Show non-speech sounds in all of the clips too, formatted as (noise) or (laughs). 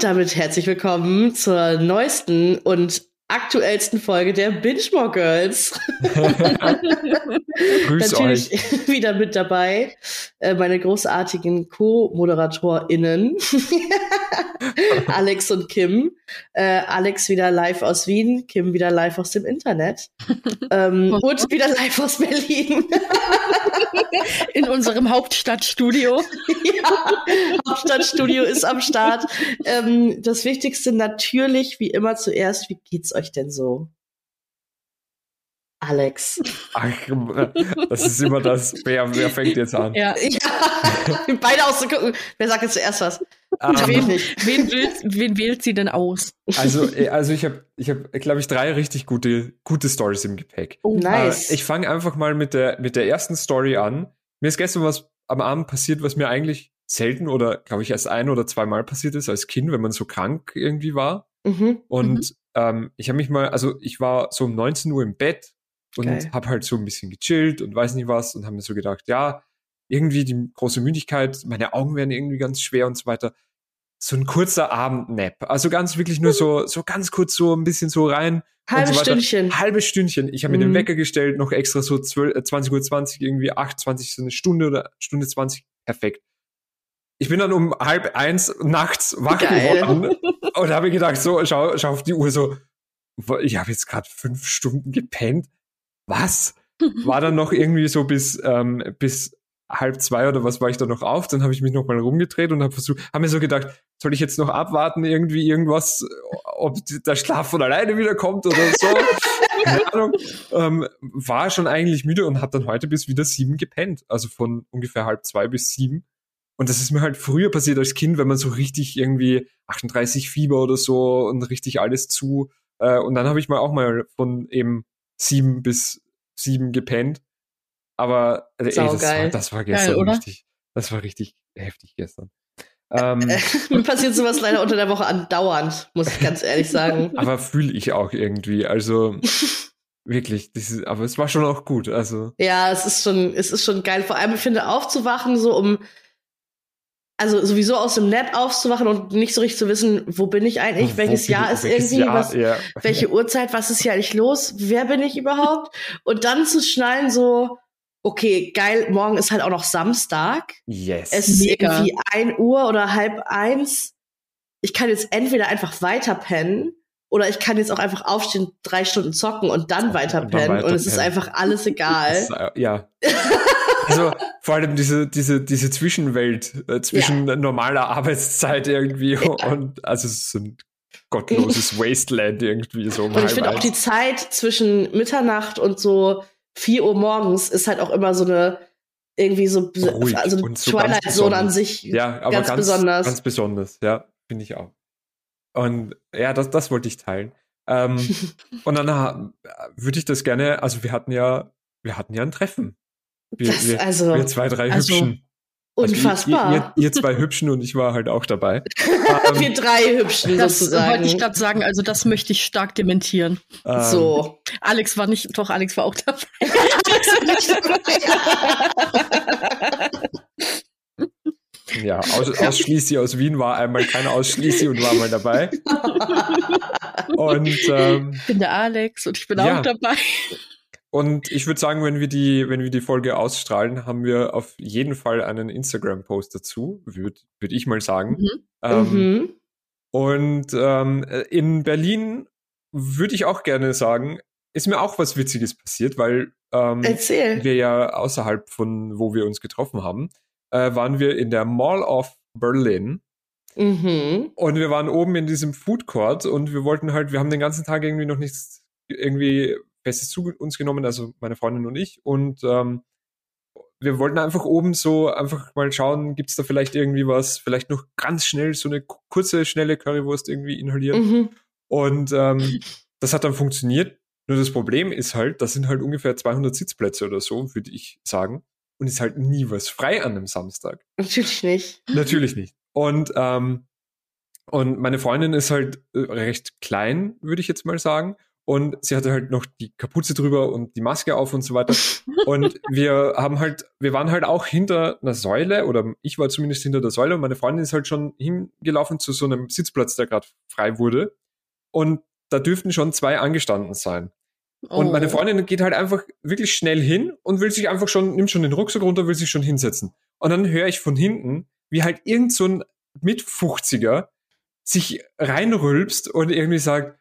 Und damit herzlich willkommen zur neuesten und aktuellsten Folge der Binge More Girls. (laughs) Grüß Natürlich euch. (laughs) wieder mit dabei äh, meine großartigen Co-ModeratorInnen (laughs) Alex und Kim. Äh, Alex wieder live aus Wien, Kim wieder live aus dem Internet ähm, und wieder live aus Berlin. In unserem Hauptstadtstudio. ja, Hauptstadtstudio ist am Start. Ähm, das Wichtigste natürlich, wie immer zuerst, wie geht's euch denn so? Alex. Ach, das ist immer das. Wer, wer fängt jetzt an? Ja. Ja, (laughs) beide auszugucken. Wer sagt jetzt zuerst was? Ähm, Ich will nicht. Wen, wählt, wen wählt sie denn aus? also, äh, also ich habe, ich hab, glaube ich, drei richtig gute, gute Stories im Gepäck. Oh, nice. Äh, ich fange einfach mal mit der, mit der ersten Story an. Mir ist gestern was am Abend passiert, was mir eigentlich selten oder, glaube ich, erst ein oder zweimal passiert ist als Kind, wenn man so krank irgendwie war. mhm. Und ähm, ich habe mich mal, also ich war so um 19 Uhr im Bett und habe halt so ein bisschen gechillt und weiß nicht was und habe mir so gedacht, ja, irgendwie die große Müdigkeit, meine Augen werden irgendwie ganz schwer und so weiter. So ein kurzer Abendnap. Also ganz wirklich nur so, so ganz kurz so ein bisschen so rein. Halbes so. Stündchen. Halbes Stündchen. Ich habe mir den Mhm. Wecker gestellt, noch extra so 12, äh, 20 Uhr 20, irgendwie 8, 20, so eine Stunde oder Stunde 20. Perfekt. Ich bin dann um halb eins nachts wach geworden und habe gedacht, so, schau, schau auf die Uhr, so, ich habe jetzt gerade fünf Stunden gepennt. Was? (laughs) War dann noch irgendwie so bis, ähm, bis halb zwei oder was war ich da noch auf? Dann habe ich mich noch mal rumgedreht und habe versucht, habe mir so gedacht, soll ich jetzt noch abwarten, irgendwie irgendwas, ob der Schlaf von alleine wieder kommt oder so? Keine Ahnung. Ähm, war schon eigentlich müde und habe dann heute bis wieder sieben gepennt. Also von ungefähr halb zwei bis sieben. Und das ist mir halt früher passiert als Kind, wenn man so richtig irgendwie 38 Fieber oder so und richtig alles zu. Äh, und dann habe ich mal auch mal von eben sieben bis sieben gepennt. Aber äh, ey, das, war, das war gestern oder? richtig. Das war richtig heftig gestern. Ähm, (laughs) Mir passiert sowas leider unter der Woche andauernd, muss ich ganz ehrlich sagen. (laughs) aber fühle ich auch irgendwie. Also (laughs) wirklich, ist, aber es war schon auch gut. Also Ja, es ist schon, es ist schon geil. Vor allem, ich finde, aufzuwachen, so um, also sowieso aus dem Nap aufzuwachen und nicht so richtig zu wissen, wo bin ich eigentlich, (laughs) welches Jahr ich- ist welches irgendwie, Jahr, was, ja. welche (laughs) Uhrzeit, was ist hier eigentlich los, wer bin ich überhaupt? Und dann zu schnallen, so, okay, geil, morgen ist halt auch noch Samstag. Yes. Es ist Mega. irgendwie ein Uhr oder halb eins. Ich kann jetzt entweder einfach weiter pennen oder ich kann jetzt auch einfach aufstehen, drei Stunden zocken und dann weiter Und pennen. weiter und es ist pennen. einfach alles egal. (laughs) Äh, ja. Also vor allem diese, diese, diese Zwischenwelt äh, zwischen normaler Arbeitszeit irgendwie und also es ist ein gottloses (laughs) Wasteland irgendwie so. um Und ich finde auch die Zeit zwischen Mitternacht und so 4 Uhr morgens ist halt auch immer so eine irgendwie so Ruhig also so Twilight Zone an sich. ja, aber ganz ganz, besonders. Ganz besonders, ja, finde ich auch. Und ja, das, das wollte ich teilen. Ähm, (laughs) und dann würde ich das gerne, also wir hatten ja, wir hatten ja ein Treffen. Wir, Das, wir, also wir zwei, drei also Hübschen. Also ihr- unfassbar. Ihr, ihr, ihr zwei Hübschen und ich war halt auch dabei. (laughs) Wir Ähm, drei Hübschen Das sozusagen. wollte ich gerade sagen, also das möchte ich stark dementieren. ähm, so. Alex war nicht, doch, Alex war auch dabei. Alex war nicht dabei. Ja, aus, Ausschließlich aus Wien war einmal kein Ausschließlich und war mal dabei. (laughs) Und, ähm, Ich bin der Alex und ich bin Ja. auch dabei. Und ich würde sagen, wenn wir die, wenn wir die Folge ausstrahlen, haben wir auf jeden Fall einen Instagram-Post dazu, würde würd ich mal sagen. Mhm. Ähm, mhm. Und ähm, in Berlin würde ich auch gerne sagen, ist mir auch was Witziges passiert, weil ähm, wir ja außerhalb von wo wir uns getroffen haben, äh, waren wir in der Mall of Berlin. Mhm. Und wir waren oben in diesem Food Court und wir wollten halt, wir haben den ganzen Tag irgendwie noch nichts irgendwie Festes zu uns genommen, also meine Freundin und ich. Und ähm, wir wollten einfach oben so einfach mal schauen, gibt's da vielleicht irgendwie was, vielleicht noch ganz schnell so eine ku- kurze, schnelle Currywurst irgendwie inhalieren. Mhm. Und ähm, das hat dann funktioniert. Nur das Problem ist halt, das sind halt ungefähr 200 Sitzplätze oder so, würde ich sagen. Und ist halt nie was frei an einem Samstag. Natürlich nicht. Natürlich nicht. Und, ähm, und meine Freundin ist halt äh, recht klein, würde ich jetzt mal sagen. Und sie hatte halt noch die Kapuze drüber und die Maske auf und so weiter. (laughs) Und wir haben halt, wir waren halt auch hinter einer Säule oder ich war zumindest hinter der Säule und meine Freundin ist halt schon hingelaufen zu so einem Sitzplatz, der gerade frei wurde. Und da dürften schon zwei angestanden sein. Und Oh. meine Freundin geht halt einfach wirklich schnell hin und will sich einfach schon, nimmt schon den Rucksack runter, will sich schon hinsetzen. Und dann höre ich von hinten, wie halt irgend so ein Mit-50er sich reinrülpst und irgendwie sagt,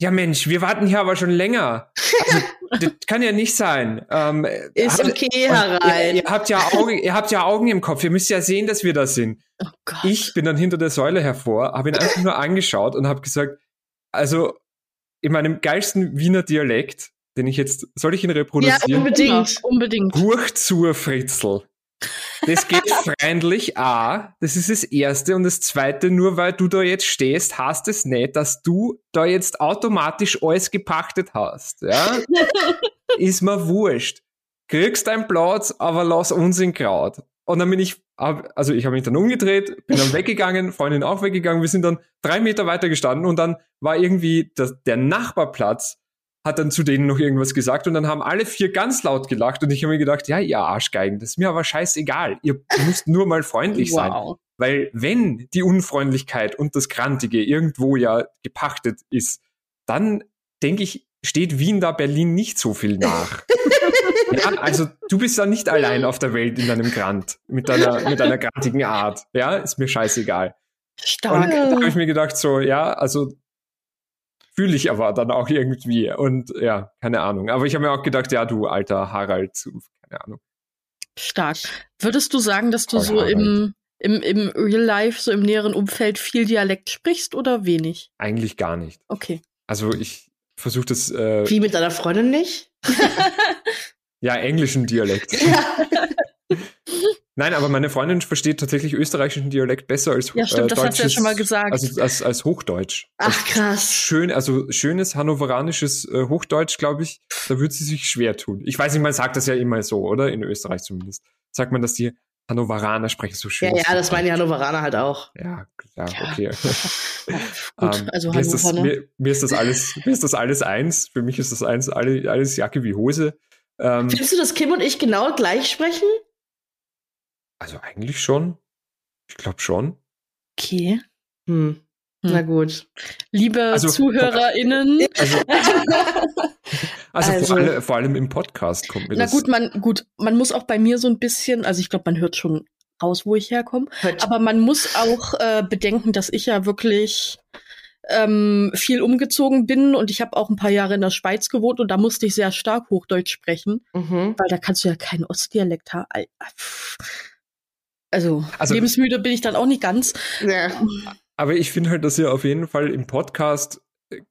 ja Mensch, wir warten hier aber schon länger. Also, (laughs) das kann ja nicht sein. Ähm, Ist habt- okay, und ihr, herein. ihr, habt ja Augen, ihr habt ja Augen im Kopf, ihr müsst ja sehen, dass wir da sind. Oh Gott. Ich bin dann hinter der Säule hervor, habe ihn einfach nur angeschaut und habe gesagt, also in meinem geilsten Wiener Dialekt, den ich jetzt, soll ich ihn Ja, reproduzieren? unbedingt. Ja, unbedingt. Huch zur Fritzel. Das geht (laughs) freundlich, A, das ist das Erste. Und das Zweite, nur weil du da jetzt stehst, heißt es nicht, dass du da jetzt automatisch alles gepachtet hast. Ja? (laughs) ist mir wurscht. Kriegst deinen Platz, aber lass uns in Kraut. Und dann bin ich, also ich habe mich dann umgedreht, bin dann weggegangen, Freundin auch weggegangen, wir sind dann drei Meter weiter gestanden und dann war irgendwie das, der Nachbarplatz hat dann zu denen noch irgendwas gesagt und dann haben alle vier ganz laut gelacht und ich habe mir gedacht, ja, ihr Arschgeigen, das ist mir aber scheißegal. Ihr müsst nur mal freundlich (laughs) sein. Wow. Weil wenn die Unfreundlichkeit und das Grantige irgendwo ja gepachtet ist, dann denke ich, steht Wien da Berlin nicht so viel nach. (laughs) ja, also du bist da nicht allein auf der Welt in deinem Grant, mit deiner, mit deiner grantigen Art. Ja, ist mir scheißegal. Und Stark. da habe ich mir gedacht, so, ja, also fühle ich aber dann auch irgendwie. Und ja, keine Ahnung. Aber ich habe mir auch gedacht, ja, du alter Harald, keine Ahnung. Stark. Würdest du sagen, dass du Paul so Harald. im, im, im Real Life, so im näheren Umfeld viel Dialekt sprichst oder wenig? Eigentlich gar nicht. Okay. Also ich versuche das, äh, Wie mit deiner Freundin nicht? (laughs) ja, englischen Dialekt. Ja. (laughs) (laughs) Nein, aber meine Freundin versteht tatsächlich österreichischen Dialekt besser als Ja, stimmt, äh, das hat sie ja deutsches- schon mal gesagt. Also als, als Hochdeutsch. Ach, krass. Schön, also schönes hannoveranisches äh, Hochdeutsch, glaube ich, da wird sie sich schwer tun. Ich weiß nicht, man sagt das ja immer so, oder? In Österreich zumindest. Sagt man, dass die Hannoveraner sprechen so schön. Ja, ja, das meinen die Hannoveraner halt auch. Ja, klar, Ja. okay. (laughs) (laughs) Gut, Ähm, also mir ist, das, mir, mir ist das alles, mir ist das alles eins. Für mich ist das eins, alle, alles Jacke wie Hose. Ähm, Findest du, dass Kim und ich genau gleich sprechen? Also eigentlich schon. Ich glaube schon. Okay. Hm. Hm. Na gut. Liebe Also- ZuhörerInnen. Also, (laughs) also, Also- vor, allem, vor allem im Podcast kommt mir Na das. gut, man, gut, man muss auch bei mir so ein bisschen, also ich glaube, man hört schon raus, wo ich herkomme. Hört- Aber man muss auch äh, bedenken, dass ich ja wirklich ähm, viel umgezogen bin und ich habe auch ein paar Jahre in der Schweiz gewohnt und da musste ich sehr stark Hochdeutsch sprechen, Mhm. weil da kannst du ja keinen Ostdialekt haben. Also, Also- lebensmüde bin ich dann auch nicht ganz. Ja. Aber ich finde halt, dass ihr auf jeden Fall im Podcast,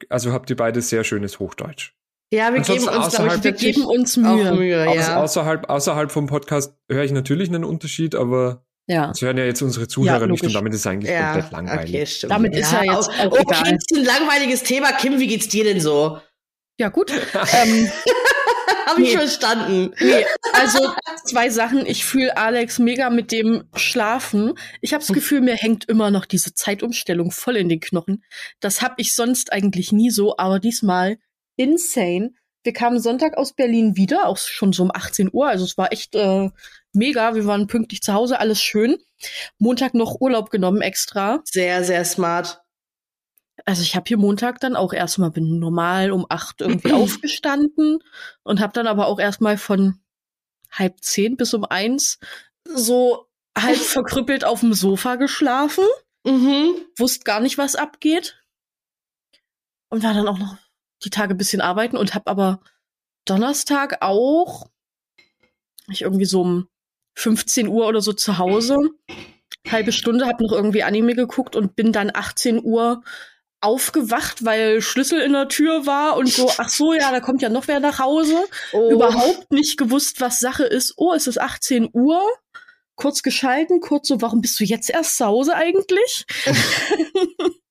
also habt ihr beide sehr schönes Hochdeutsch. ja, wir Ansonsten geben uns, glaube ich, außerhalb- Wir geben uns Mühe. Mühe. Aus, Ja. außerhalb, außerhalb vom Podcast höre ich natürlich einen Unterschied, aber Ja. das hören ja jetzt unsere Zuhörer nicht logisch. und damit ist es eigentlich ja, komplett langweilig. okay, stimmt. Damit ist ja jetzt auch okay, egal. ist ein langweiliges Thema. Kim, wie geht's dir denn so? Ja, gut. (laughs) ähm, Habe ich Nee. verstanden. Nee, also zwei Sachen. Ich fühle Alex mega mit dem Schlafen. Ich habe das Gefühl, mir hängt immer noch diese Zeitumstellung voll in den Knochen. Das habe ich sonst eigentlich nie so, aber diesmal insane. Wir kamen Sonntag aus Berlin wieder, auch schon so um 18 Uhr. Also es war echt äh, mega. Wir waren pünktlich zu Hause, alles schön. Montag noch Urlaub genommen extra. Sehr, sehr smart. Also ich habe hier Montag dann auch erstmal bin normal um acht irgendwie (clears throat) aufgestanden und habe dann aber auch erstmal von halb zehn bis um eins so halb (laughs) verkrüppelt auf dem Sofa geschlafen, Mhm. wusste gar nicht, was abgeht und war dann auch noch die Tage ein bisschen arbeiten und habe aber Donnerstag auch ich irgendwie so um 15 Uhr oder so zu Hause halbe Stunde, habe noch irgendwie Anime geguckt und bin dann 18 Uhr aufgewacht, weil Schlüssel in der Tür war und so, ach so, ja, da kommt ja noch wer nach Hause. Oh. Überhaupt nicht gewusst, was Sache ist. Oh, es ist 18 Uhr. Kurz geschalten, kurz so, warum bist du jetzt erst zu Hause eigentlich? (laughs)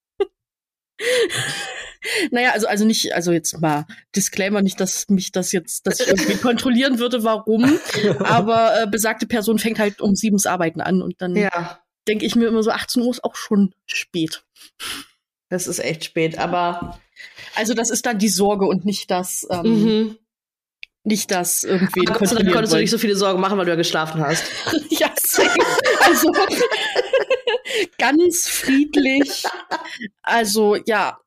naja, also, also nicht, also jetzt mal Disclaimer, nicht, dass mich das jetzt, dass ich irgendwie (laughs) kontrollieren würde, warum. (laughs) Aber äh, besagte Person fängt halt um siebens Arbeiten an und dann Ja, denke ich mir immer so, 18 Uhr ist auch schon spät. Das ist echt spät. Aber Also das ist dann die Sorge und nicht das, ähm, Mhm. nicht das irgendwie. Aber Gott sei Dank konntest du nicht so viele Sorgen machen, weil du ja geschlafen hast. (laughs) ja, also (laughs) ganz friedlich. Also ja,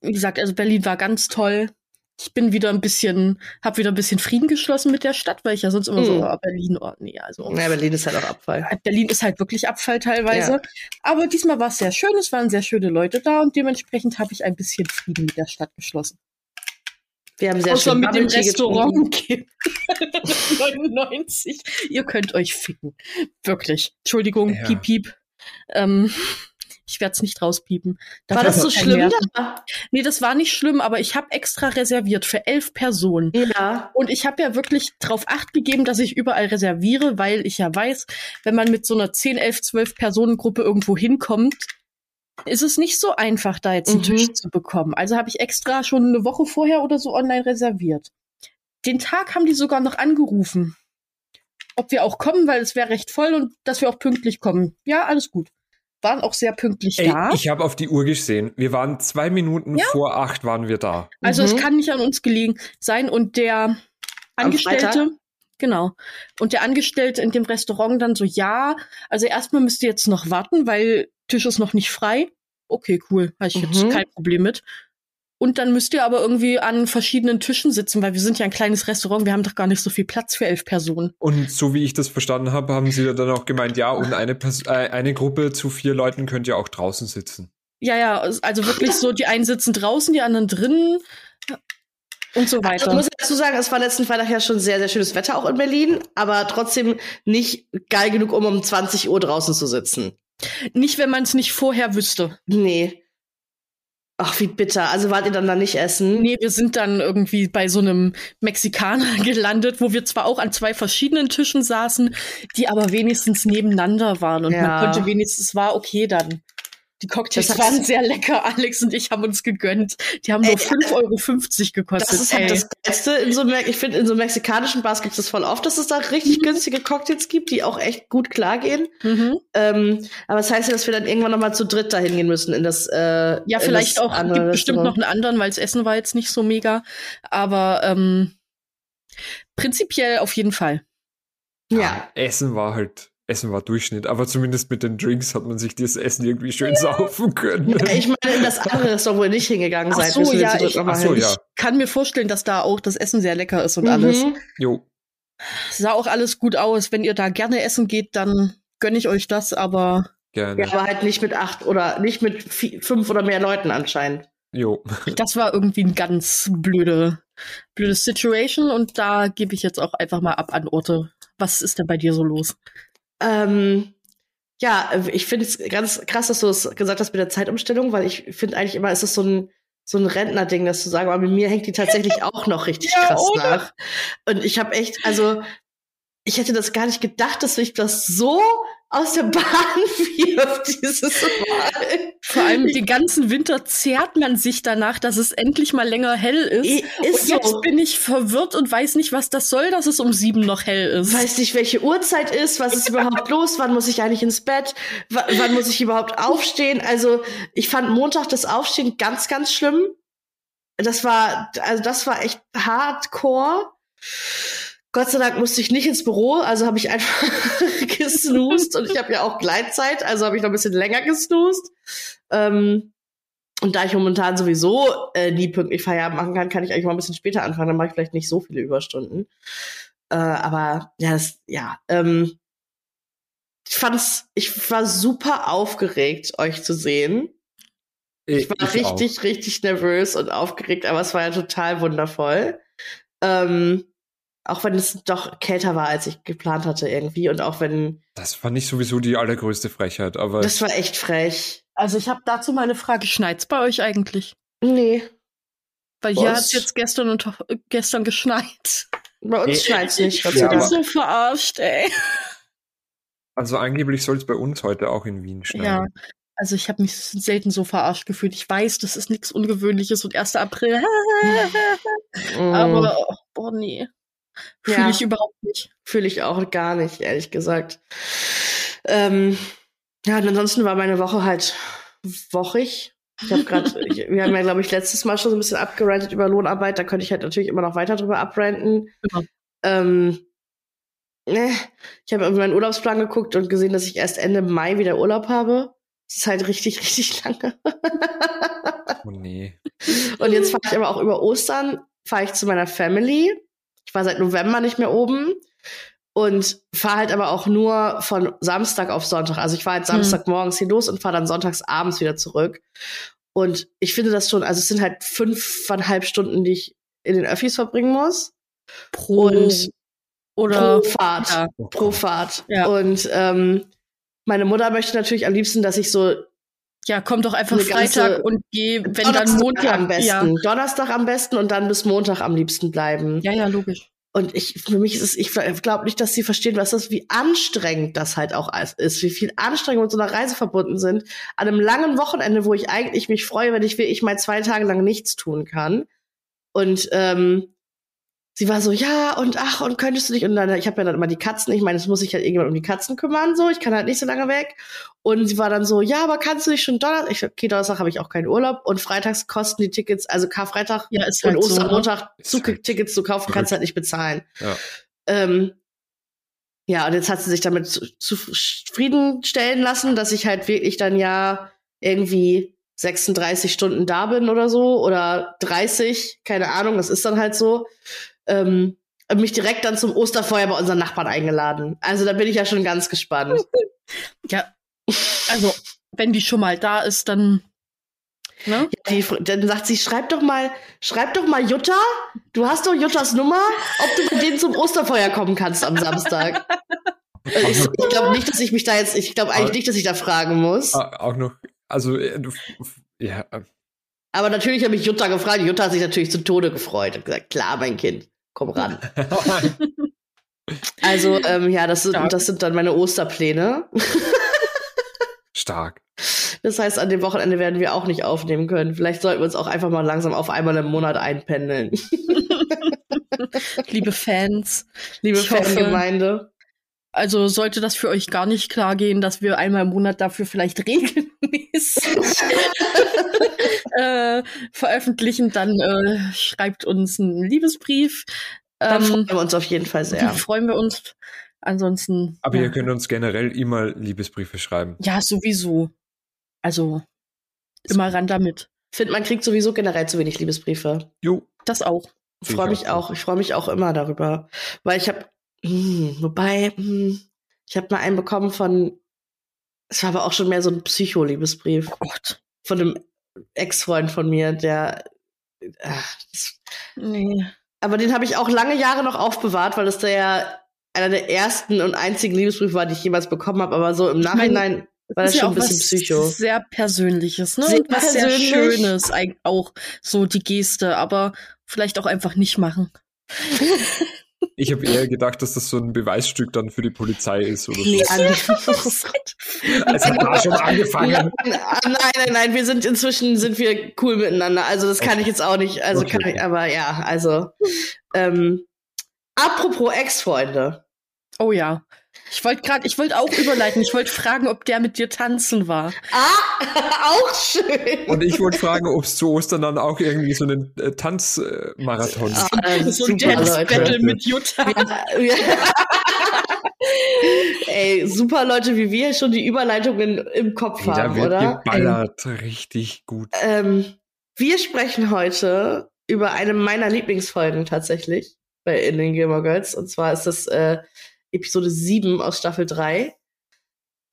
wie gesagt, also Berlin war ganz toll. Ich bin wieder ein bisschen, habe wieder ein bisschen Frieden geschlossen mit der Stadt, weil ich ja sonst immer so, Mhm. oh, Berlin, oh nee, also. Ja, Berlin ist halt auch Abfall. Berlin ist halt wirklich Abfall teilweise. Ja. Aber diesmal war es sehr schön, es waren sehr schöne Leute da und dementsprechend habe ich ein bisschen Frieden mit der Stadt geschlossen. Wir haben sehr Außer schön mit dem Bubble getrunken. Restaurant 99. (laughs) Ihr könnt euch ficken. Wirklich. Entschuldigung, Ja. piep, piep. Ähm, ich werde es nicht rauspiepen. War Dafür das ist so schlimm da? Nee, das war nicht schlimm, aber ich habe extra reserviert für elf Personen. Ja. Und ich habe ja wirklich drauf acht gegeben, dass ich überall reserviere, weil ich ja weiß, wenn man mit so einer 10, 11, 12 Personengruppe irgendwo hinkommt, ist es nicht so einfach, da jetzt einen Mhm. Tisch zu bekommen. Also habe ich extra schon eine Woche vorher oder so online reserviert. Den Tag haben die sogar noch angerufen, ob wir auch kommen, weil es wäre recht voll und dass wir auch pünktlich kommen. Ja, alles gut. Waren auch sehr pünktlich Ey, da. ich habe auf die Uhr gesehen. Wir waren zwei Minuten Ja. vor acht waren wir da. Also Mhm. es kann nicht an uns gelegen sein und der Angestellte, genau, und der Angestellte in dem Restaurant dann so, ja, also erstmal müsst ihr jetzt noch warten, weil Tisch ist noch nicht frei. Okay, cool, habe ich jetzt Mhm. kein Problem mit. Und dann müsst ihr aber irgendwie an verschiedenen Tischen sitzen, weil wir sind ja ein kleines Restaurant, wir haben doch gar nicht so viel Platz für elf Personen. Und so wie ich das verstanden habe, haben sie dann auch gemeint, ja, und eine, Pers äh, eine Gruppe zu vier Leuten könnt ihr auch draußen sitzen. Ja, ja, also wirklich so, die einen sitzen draußen, die anderen drinnen und so Also, weiter. ich muss dazu sagen, es war letzten Freitag ja schon sehr, sehr schönes Wetter auch in Berlin, aber trotzdem nicht geil genug, um um 20 Uhr draußen zu sitzen. nicht, wenn man es nicht vorher wüsste. Nee. Ach, wie bitter. Also wart ihr dann da nicht essen? Nee, wir sind dann irgendwie bei so einem Mexikaner (laughs) gelandet, wo wir zwar auch an zwei verschiedenen Tischen saßen, die aber wenigstens nebeneinander waren und Ja. man konnte wenigstens, es war okay dann. Die Cocktails Das waren sehr lecker. Alex und ich haben uns gegönnt. Die haben nur 5,50 Euro gekostet. Das ist halt das Beste. In so, ich finde, in so mexikanischen Bars gibt es das voll oft, dass es da richtig (laughs) günstige Cocktails gibt, die auch echt gut klargehen. mhm. Ähm, aber das heißt ja, dass wir dann irgendwann noch mal zu dritt dahin gehen müssen in das. Äh, Ja, in vielleicht das auch, andere gibt bestimmt noch einen anderen, weil das Essen war jetzt nicht so mega. Aber ähm, prinzipiell auf jeden Fall. Ja. Essen war halt, Essen war Durchschnitt, aber zumindest mit den Drinks hat man sich das Essen irgendwie schön saufen können. ja. Ich meine, in das andere Restaurant, wo ihr nicht hingegangen Ach so, ja, ich- ach so, ja. Kann mir vorstellen, dass da auch das Essen sehr lecker ist und Mhm. alles. Jo. Sah auch alles gut aus. Wenn ihr da gerne essen geht, dann gönne ich euch das, aber Gerne. Ja, aber halt nicht mit acht oder nicht mit vi- fünf oder mehr Leuten anscheinend. Jo. das war irgendwie ein ganz blöde, blöde Situation und da gebe ich jetzt auch einfach mal ab an Orte. Was ist denn bei dir so los? Ähm, ja, ich finde es ganz krass, dass du es gesagt hast mit der Zeitumstellung, weil ich finde eigentlich immer, ist es so ein so ein Rentnerding, das zu sagen, aber mit mir hängt die tatsächlich (laughs) auch noch richtig Ja, krass oder? nach. Und ich habe echt, also ich hätte das gar nicht gedacht, dass mich das so aus der Bahn (laughs) wirft dieses Mal. Vor allem den ganzen Winter zehrt man sich danach, dass es endlich mal länger hell ist. Ist und jetzt so. bin ich verwirrt und weiß nicht, was das soll, dass es um sieben noch hell ist. weiß nicht, welche Uhrzeit ist, was ist überhaupt los, wann muss ich eigentlich ins Bett, w wann muss ich überhaupt aufstehen. Also ich fand Montag das Aufstehen ganz, ganz schlimm. Das war, also das war echt hardcore. Gott sei Dank musste ich nicht ins Büro, also habe ich einfach (laughs) gesnoost und ich habe ja auch Gleitzeit, also habe ich noch ein bisschen länger gesnoost. Ähm, und da ich momentan sowieso äh, nie pünktlich Feierabend machen kann, kann ich eigentlich mal ein bisschen später anfangen, dann mache ich vielleicht nicht so viele Überstunden. Äh, aber ja, das, ja, ähm, ich fand's, ich war super aufgeregt, euch zu sehen. Ich war richtig, richtig nervös und aufgeregt, aber es war ja total wundervoll. Ähm, auch wenn es doch kälter war, als ich geplant hatte irgendwie und auch wenn, Das fand ich sowieso die allergrößte Frechheit, aber das war echt frech. Also ich habe dazu mal eine Frage. Schneit's bei euch eigentlich? Nee, Weil hier Was? hat's jetzt gestern und gestern geschneit. bei uns schneit's nicht, ja, Ich aber- so verarscht, ey. also angeblich soll es bei uns heute auch in Wien Ja. schneien. Also ich habe mich selten so verarscht gefühlt. Ich weiß, das ist nichts Ungewöhnliches und 1. April. Mm, (laughs) Aber, oh, boah, nee. Fühle Ja. ich überhaupt nicht. Fühle ich auch gar nicht, ehrlich gesagt. Ähm, ja, und ansonsten war meine Woche halt wochig. Ich habe gerade, (laughs) wir haben ja, glaube ich, letztes Mal schon so ein bisschen abgerantet über Lohnarbeit. Da könnte ich halt natürlich immer noch weiter drüber abranten. Ja. Ähm, ne, ich habe irgendwie meinen Urlaubsplan geguckt und gesehen, dass ich erst Ende Mai wieder Urlaub habe. Das ist halt richtig, (laughs) richtig lange. Oh nee. und jetzt fahre ich aber auch über Ostern, fahre ich zu meiner Family. Ich war seit November nicht mehr oben und fahre halt aber auch nur von Samstag auf Sonntag. Also ich fahre halt Samstagmorgens hier los und fahre dann sonntags abends wieder zurück. Und ich finde das schon, also es sind halt fünfeinhalb Stunden, die ich in den Öffis verbringen muss. Pro Und oder pro Fahrt. ja. Pro Fahrt. Ja. Und ähm, meine Mutter möchte natürlich am liebsten, dass ich so ja, komm doch einfach Freitag und geh, wenn dann Donnerstag Montag am besten. Ja. Donnerstag am besten und dann bis Montag am liebsten bleiben. ja, ja, logisch. Und ich, für mich ist es, ich glaube nicht, dass sie verstehen, was das, wie anstrengend das halt auch ist, wie viel Anstrengung mit so einer Reise verbunden sind. An einem langen Wochenende, wo ich eigentlich mich freue, wenn ich wirklich mal zwei Tage lang nichts tun kann. Und ähm, sie war so, ja, und ach, und könntest du nicht, und dann, ich habe ja dann immer die Katzen, ich meine, es muss sich halt irgendjemand um die Katzen kümmern, so, ich kann halt nicht so lange weg. Und sie war dann so, ja, aber kannst du nicht schon Donnerstag? Ich, okay, Donnerstag habe ich auch keinen Urlaub und freitags kosten die Tickets, also Karfreitag Ja, ist und halt so. ne? Ostermontag Ist halt Zugtickets zu kaufen, kannst du halt nicht bezahlen. Ja. Ähm, ja, und jetzt hat sie sich damit zu, zufriedenstellen lassen, dass ich halt wirklich dann ja irgendwie 36 Stunden da bin oder so oder 30, keine Ahnung, das ist dann halt so. Ähm, mich direkt dann zum Osterfeuer bei unseren Nachbarn eingeladen. Also da bin ich ja schon ganz gespannt. (laughs) Ja, also, wenn die schon mal da ist, dann. Ne? Die, dann sagt sie, schreib doch mal, schreib doch mal Jutta, du hast doch Juttas Nummer, ob du mit denen zum Osterfeuer kommen kannst am Samstag. (laughs) Und ich ich glaube nicht, dass ich mich da jetzt, ich glaube eigentlich nicht, dass ich da fragen muss. Ah, Auch noch, also, äh, du- ja, äh, Aber natürlich habe ich Jutta gefragt. Jutta hat sich natürlich zu Tode gefreut und gesagt, klar, mein Kind, komm ran. (laughs) Also, ähm, ja, das sind, das sind dann meine Osterpläne. stark. Das heißt, an dem Wochenende werden wir auch nicht aufnehmen können. Vielleicht sollten wir uns auch einfach mal langsam auf einmal im Monat einpendeln. (laughs) Liebe Fans. Liebe Fangemeinde. Also sollte das für euch gar nicht klar gehen, dass wir einmal im Monat dafür vielleicht (laughs) regelmäßig äh, veröffentlichen, dann äh, schreibt uns einen Liebesbrief. Dann Ähm, freuen wir uns auf jeden Fall sehr. freuen wir uns. Ansonsten. Aber ja. ihr könnt uns generell immer Liebesbriefe schreiben. Ja, sowieso. Also immer ran damit. Find, man kriegt sowieso generell zu wenig Liebesbriefe. Jo. Das auch. Ich freue ich mich auch. Ich freue mich auch immer darüber, weil ich habe, wobei, hm, ich habe mal einen bekommen von, es war aber auch schon mehr so ein Psycho-Liebesbrief Oh Gott. von einem Ex-Freund von mir, der, ach, Nee. aber den habe ich auch lange Jahre noch aufbewahrt, weil das der einer der ersten und einzigen Liebesbriefe war, die ich jemals bekommen habe. Aber so im Nachhinein war das ist ja schon ein bisschen Psycho. Sehr Persönliches, ne? Sehr Und was sehr Schönes, auch so die Geste, aber vielleicht auch einfach nicht machen. (laughs) Ich habe eher gedacht, dass das so ein Beweisstück dann für die Polizei ist oder Nee, so. Es hat da schon angefangen. Nein, ah, nein, nein, nein, wir sind inzwischen sind wir cool miteinander. Also das kann Okay. ich jetzt auch nicht. Also Okay, kann ich, aber ja, also ähm, apropos Ex-Freunde. Oh ja. Ich wollte gerade, ich wollte auch überleiten. Ich wollte fragen, ob der mit dir tanzen war. Ah, (laughs) auch schön. Und ich wollte fragen, ob es zu Ostern dann auch irgendwie so einen äh, Tanzmarathon Ah, ist so ein super, Dance Leute. Battle mit Jutta. Ja. (laughs) Ey, super Leute, wie wir schon die Überleitungen im Kopf Da haben, wird oder? geballert. Richtig gut. Ähm, wir sprechen heute über eine meiner Lieblingsfolgen tatsächlich bei In den Gilmore Girls. Und zwar ist das äh, Episode 7 aus Staffel 3.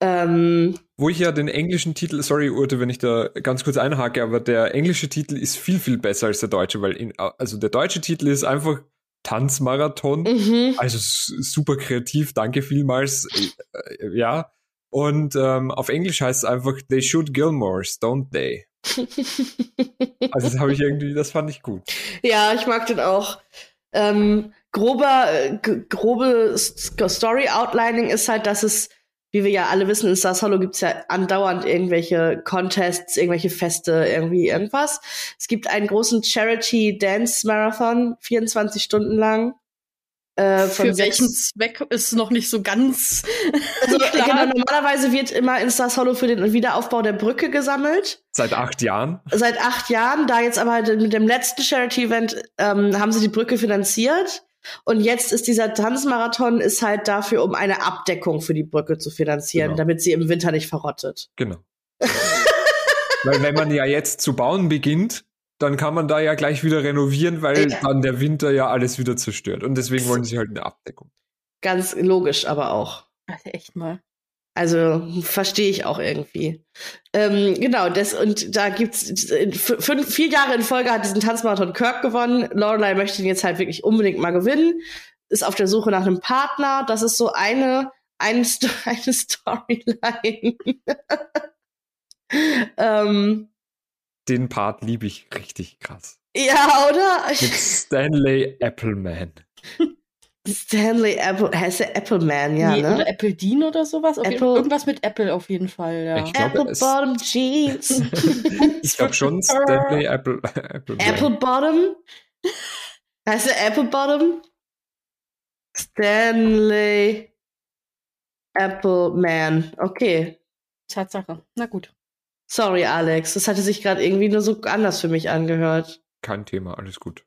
Ähm, Wo ich ja den englischen Titel, sorry Urte, wenn ich da ganz kurz einhake, aber der englische Titel ist viel, viel besser als der deutsche, weil in, also der deutsche Titel ist einfach Tanzmarathon. mhm. Also super kreativ, danke vielmals. Äh, äh, ja. Und ähm, auf Englisch heißt es einfach They shoot Gilmores, don't they? (laughs) Also das habe ich irgendwie, das fand ich gut. ja, ich mag den auch. Ähm, grober, äh, grobe S- Story Outlining ist halt, dass es, wie wir ja alle wissen, in Stars Hollow gibt's ja andauernd irgendwelche Contests, irgendwelche Feste, irgendwie irgendwas. Es gibt einen großen Charity Dance Marathon, 24 Stunden lang. Äh, von Für welchen Zweck ist noch nicht so ganz (laughs) Also, klar. genau, normalerweise wird immer in Stars Hollow für den Wiederaufbau der Brücke gesammelt. Seit acht Jahren. Seit acht Jahren. Da jetzt aber halt mit dem letzten Charity-Event ähm, haben sie die Brücke finanziert. Und jetzt ist dieser Tanzmarathon ist halt dafür, um eine Abdeckung für die Brücke zu finanzieren, Genau. damit sie im Winter nicht verrottet. Genau. (laughs) weil wenn man ja jetzt zu bauen beginnt, dann kann man da ja gleich wieder renovieren, weil Ja. dann der Winter ja alles wieder zerstört. Und deswegen wollen sie halt eine Abdeckung. Ganz logisch aber auch. Also echt mal. Also verstehe ich auch irgendwie. Ähm, genau, das und da gibt's fünf, vier Jahre in Folge hat diesen Tanzmarathon Kirk gewonnen. Lorelei möchte ihn jetzt halt wirklich unbedingt mal gewinnen. Ist auf der Suche nach einem Partner. Das ist so eine eine, Sto (laughs) eine Storyline. (laughs) ähm, Den Part liebe ich richtig krass. ja, oder? Mit Stanley Appleman. (laughs) Stanley Apple, heißt der Appleman, ja, nee, ne? Oder Apple Dean oder sowas. Auf jeden, Apple- irgendwas mit Apple auf jeden Fall, ja. Ich glaube, Apple es- Bottom Jeans. (laughs) Ich glaube schon Stanley Apple, (laughs) Appleman. Apple Bottom? Heißt der Apple Bottom? Stanley Apple Man. Okay. Tatsache. Na gut. Sorry, Alex. Das hatte sich gerade irgendwie nur so anders für mich angehört. Kein Thema, alles gut.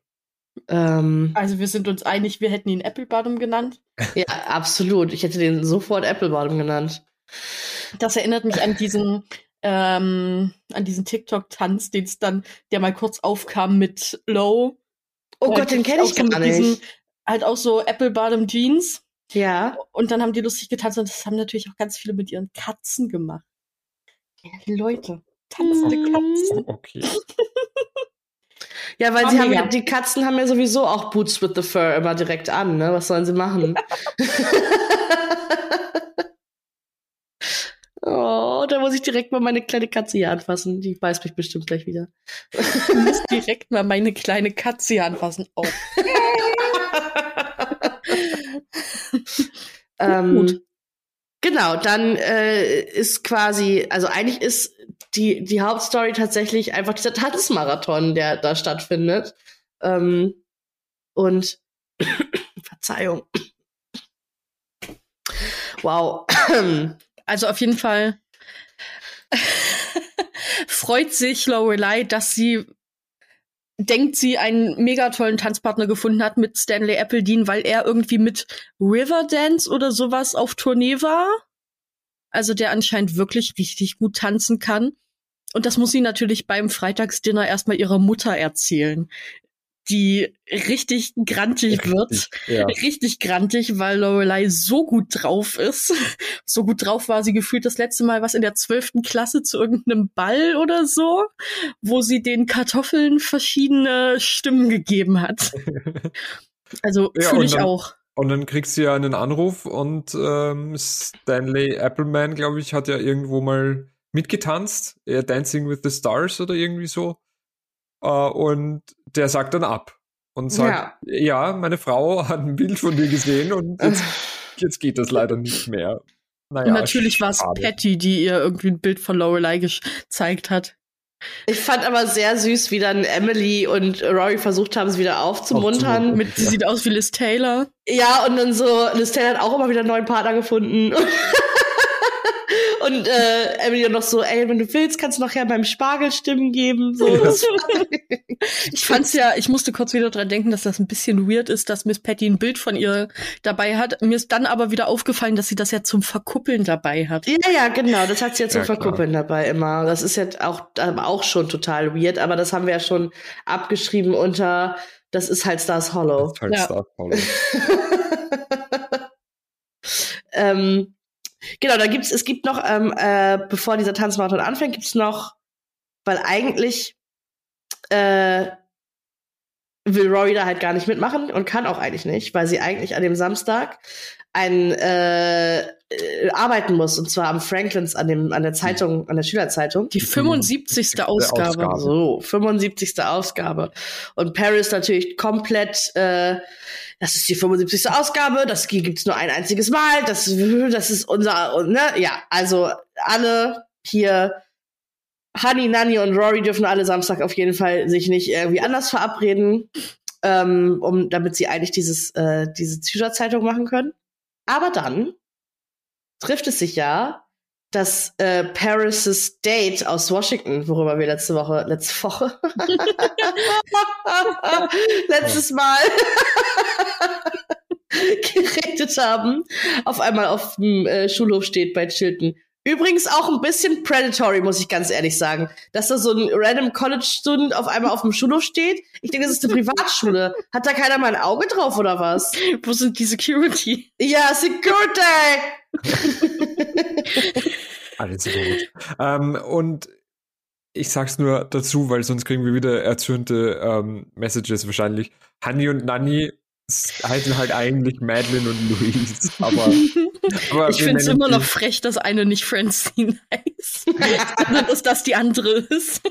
Ähm, Also wir sind uns einig, wir hätten ihn Apple Bottom genannt. ja, absolut. Ich hätte den sofort Apple Bottom genannt. Das erinnert mich an diesen, ähm, an diesen TikTok-Tanz, den es dann, der mal kurz aufkam mit Low. Oh Äh, Gott, den kenne ich so gar mit diesen- nicht. Halt auch so Apple Bottom Jeans. Ja. Und dann haben die lustig getanzt und das haben natürlich auch ganz viele mit ihren Katzen gemacht. Ja, die Leute. Tanzende Mhm. Katzen. Okay. (laughs) Ja, weil sie haben ja, die Katzen haben ja sowieso auch Boots with the Fur immer direkt an, ne? Was sollen sie machen? (laughs) (laughs) oh, da muss ich direkt mal meine kleine Katze hier anfassen. Die beißt mich bestimmt gleich wieder. Ich muss direkt mal meine kleine Katze hier anfassen. Oh. (laughs) Ähm, Gut. Genau, dann äh, ist quasi, also eigentlich ist die, die Hauptstory tatsächlich einfach dieser Tanzmarathon, der da stattfindet. Ähm, und (coughs) Verzeihung. Wow. (coughs) Also auf jeden Fall (laughs) freut sich Lorelei, dass sie denkt, sie einen mega tollen Tanzpartner gefunden hat mit Stanley Appledine, weil er irgendwie mit Riverdance oder sowas auf Tournee war. Also der anscheinend wirklich richtig gut tanzen kann. Und das muss sie natürlich beim Freitagsdinner erstmal ihrer Mutter erzählen, die richtig grantig wird Ja. richtig grantig, weil Lorelei so gut drauf ist. (laughs) So gut drauf war sie gefühlt das letzte Mal was in der zwölften Klasse zu irgendeinem Ball oder so, wo sie den Kartoffeln verschiedene Stimmen gegeben hat. (laughs) Also Ja, fühle ich dann- auch. Und dann kriegst du ja einen Anruf und ähm, Stanley Appleman, glaube ich, hat ja irgendwo mal mitgetanzt, äh, Dancing with the Stars oder irgendwie so. Äh, und der sagt dann ab und sagt, ja. meine Frau hat ein Bild von dir gesehen und jetzt, (laughs) jetzt geht das leider nicht mehr. Naja, Und natürlich war es. Patty, die ihr irgendwie ein Bild von Lorelei gezeigt hat. Ich fand aber sehr süß, wie dann Emily und Rory versucht haben, sie wieder aufzumuntern. Aufzumuntern. Mit, sie Ja. sieht aus wie Liz Taylor. Ja, und dann so, Liz Taylor hat auch immer wieder einen neuen Partner gefunden. (laughs) Und äh, Emily noch so, ey, wenn du willst, kannst du nachher beim Spargel Stimmen geben. So, (laughs) Ich fand's ja, ich musste kurz wieder dran denken, dass das ein bisschen weird ist, dass Miss Patty ein Bild von ihr dabei hat. Mir ist dann aber wieder aufgefallen, dass sie das ja zum Verkuppeln dabei hat. ja, ja, genau, das hat sie ja zum Ja, klar. Verkuppeln dabei immer. Das ist jetzt auch, auch schon total weird, aber das haben wir ja schon abgeschrieben unter, das ist halt Stars Hollow. Das ist halt Ja. Star Power. (laughs) ähm, genau, da gibt's, es gibt noch, ähm, äh, bevor dieser Tanzmarathon anfängt, gibt's noch, weil eigentlich äh, will Rory da halt gar nicht mitmachen und kann auch eigentlich nicht, weil sie eigentlich an dem Samstag ein äh, äh, arbeiten muss und zwar am Franklins an dem an der Zeitung an der Schülerzeitung Die 75. Ausgabe. Ausgabe. so 75. Ausgabe und Paris natürlich komplett äh, das ist die 75. Ausgabe das gibt's nur ein einziges Mal das das ist unser und, ne ja also alle hier Honey, Nanny und Rory dürfen alle Samstag auf jeden Fall sich nicht irgendwie anders verabreden. ähm, um, damit sie eigentlich dieses, äh, diese Schülerzeitung machen können. Aber dann trifft es sich ja, dass äh, Paris' Date aus Washington, worüber wir letzte Woche, letzte Woche, (laughs) letztes Mal (laughs) geredet haben, auf einmal auf dem äh, Schulhof steht bei Chilton. Übrigens auch ein bisschen predatory, muss ich ganz ehrlich sagen. Dass da so ein random College-Student auf einmal auf dem Schulhof steht. Ich denke, das ist eine Privatschule. Hat da keiner mal ein Auge drauf oder was? (laughs) Wo sind die Security? Ja, Security! (laughs) Alles gut. ähm, und ich sag's nur dazu, weil sonst kriegen wir wieder erzürnte ähm, Messages wahrscheinlich. Honey und Nanny heißen halt eigentlich Madeline und Louise. Aber, (laughs) aber ich finde es immer noch frech, dass eine nicht Francine heißt, (laughs) sondern dass das die andere ist.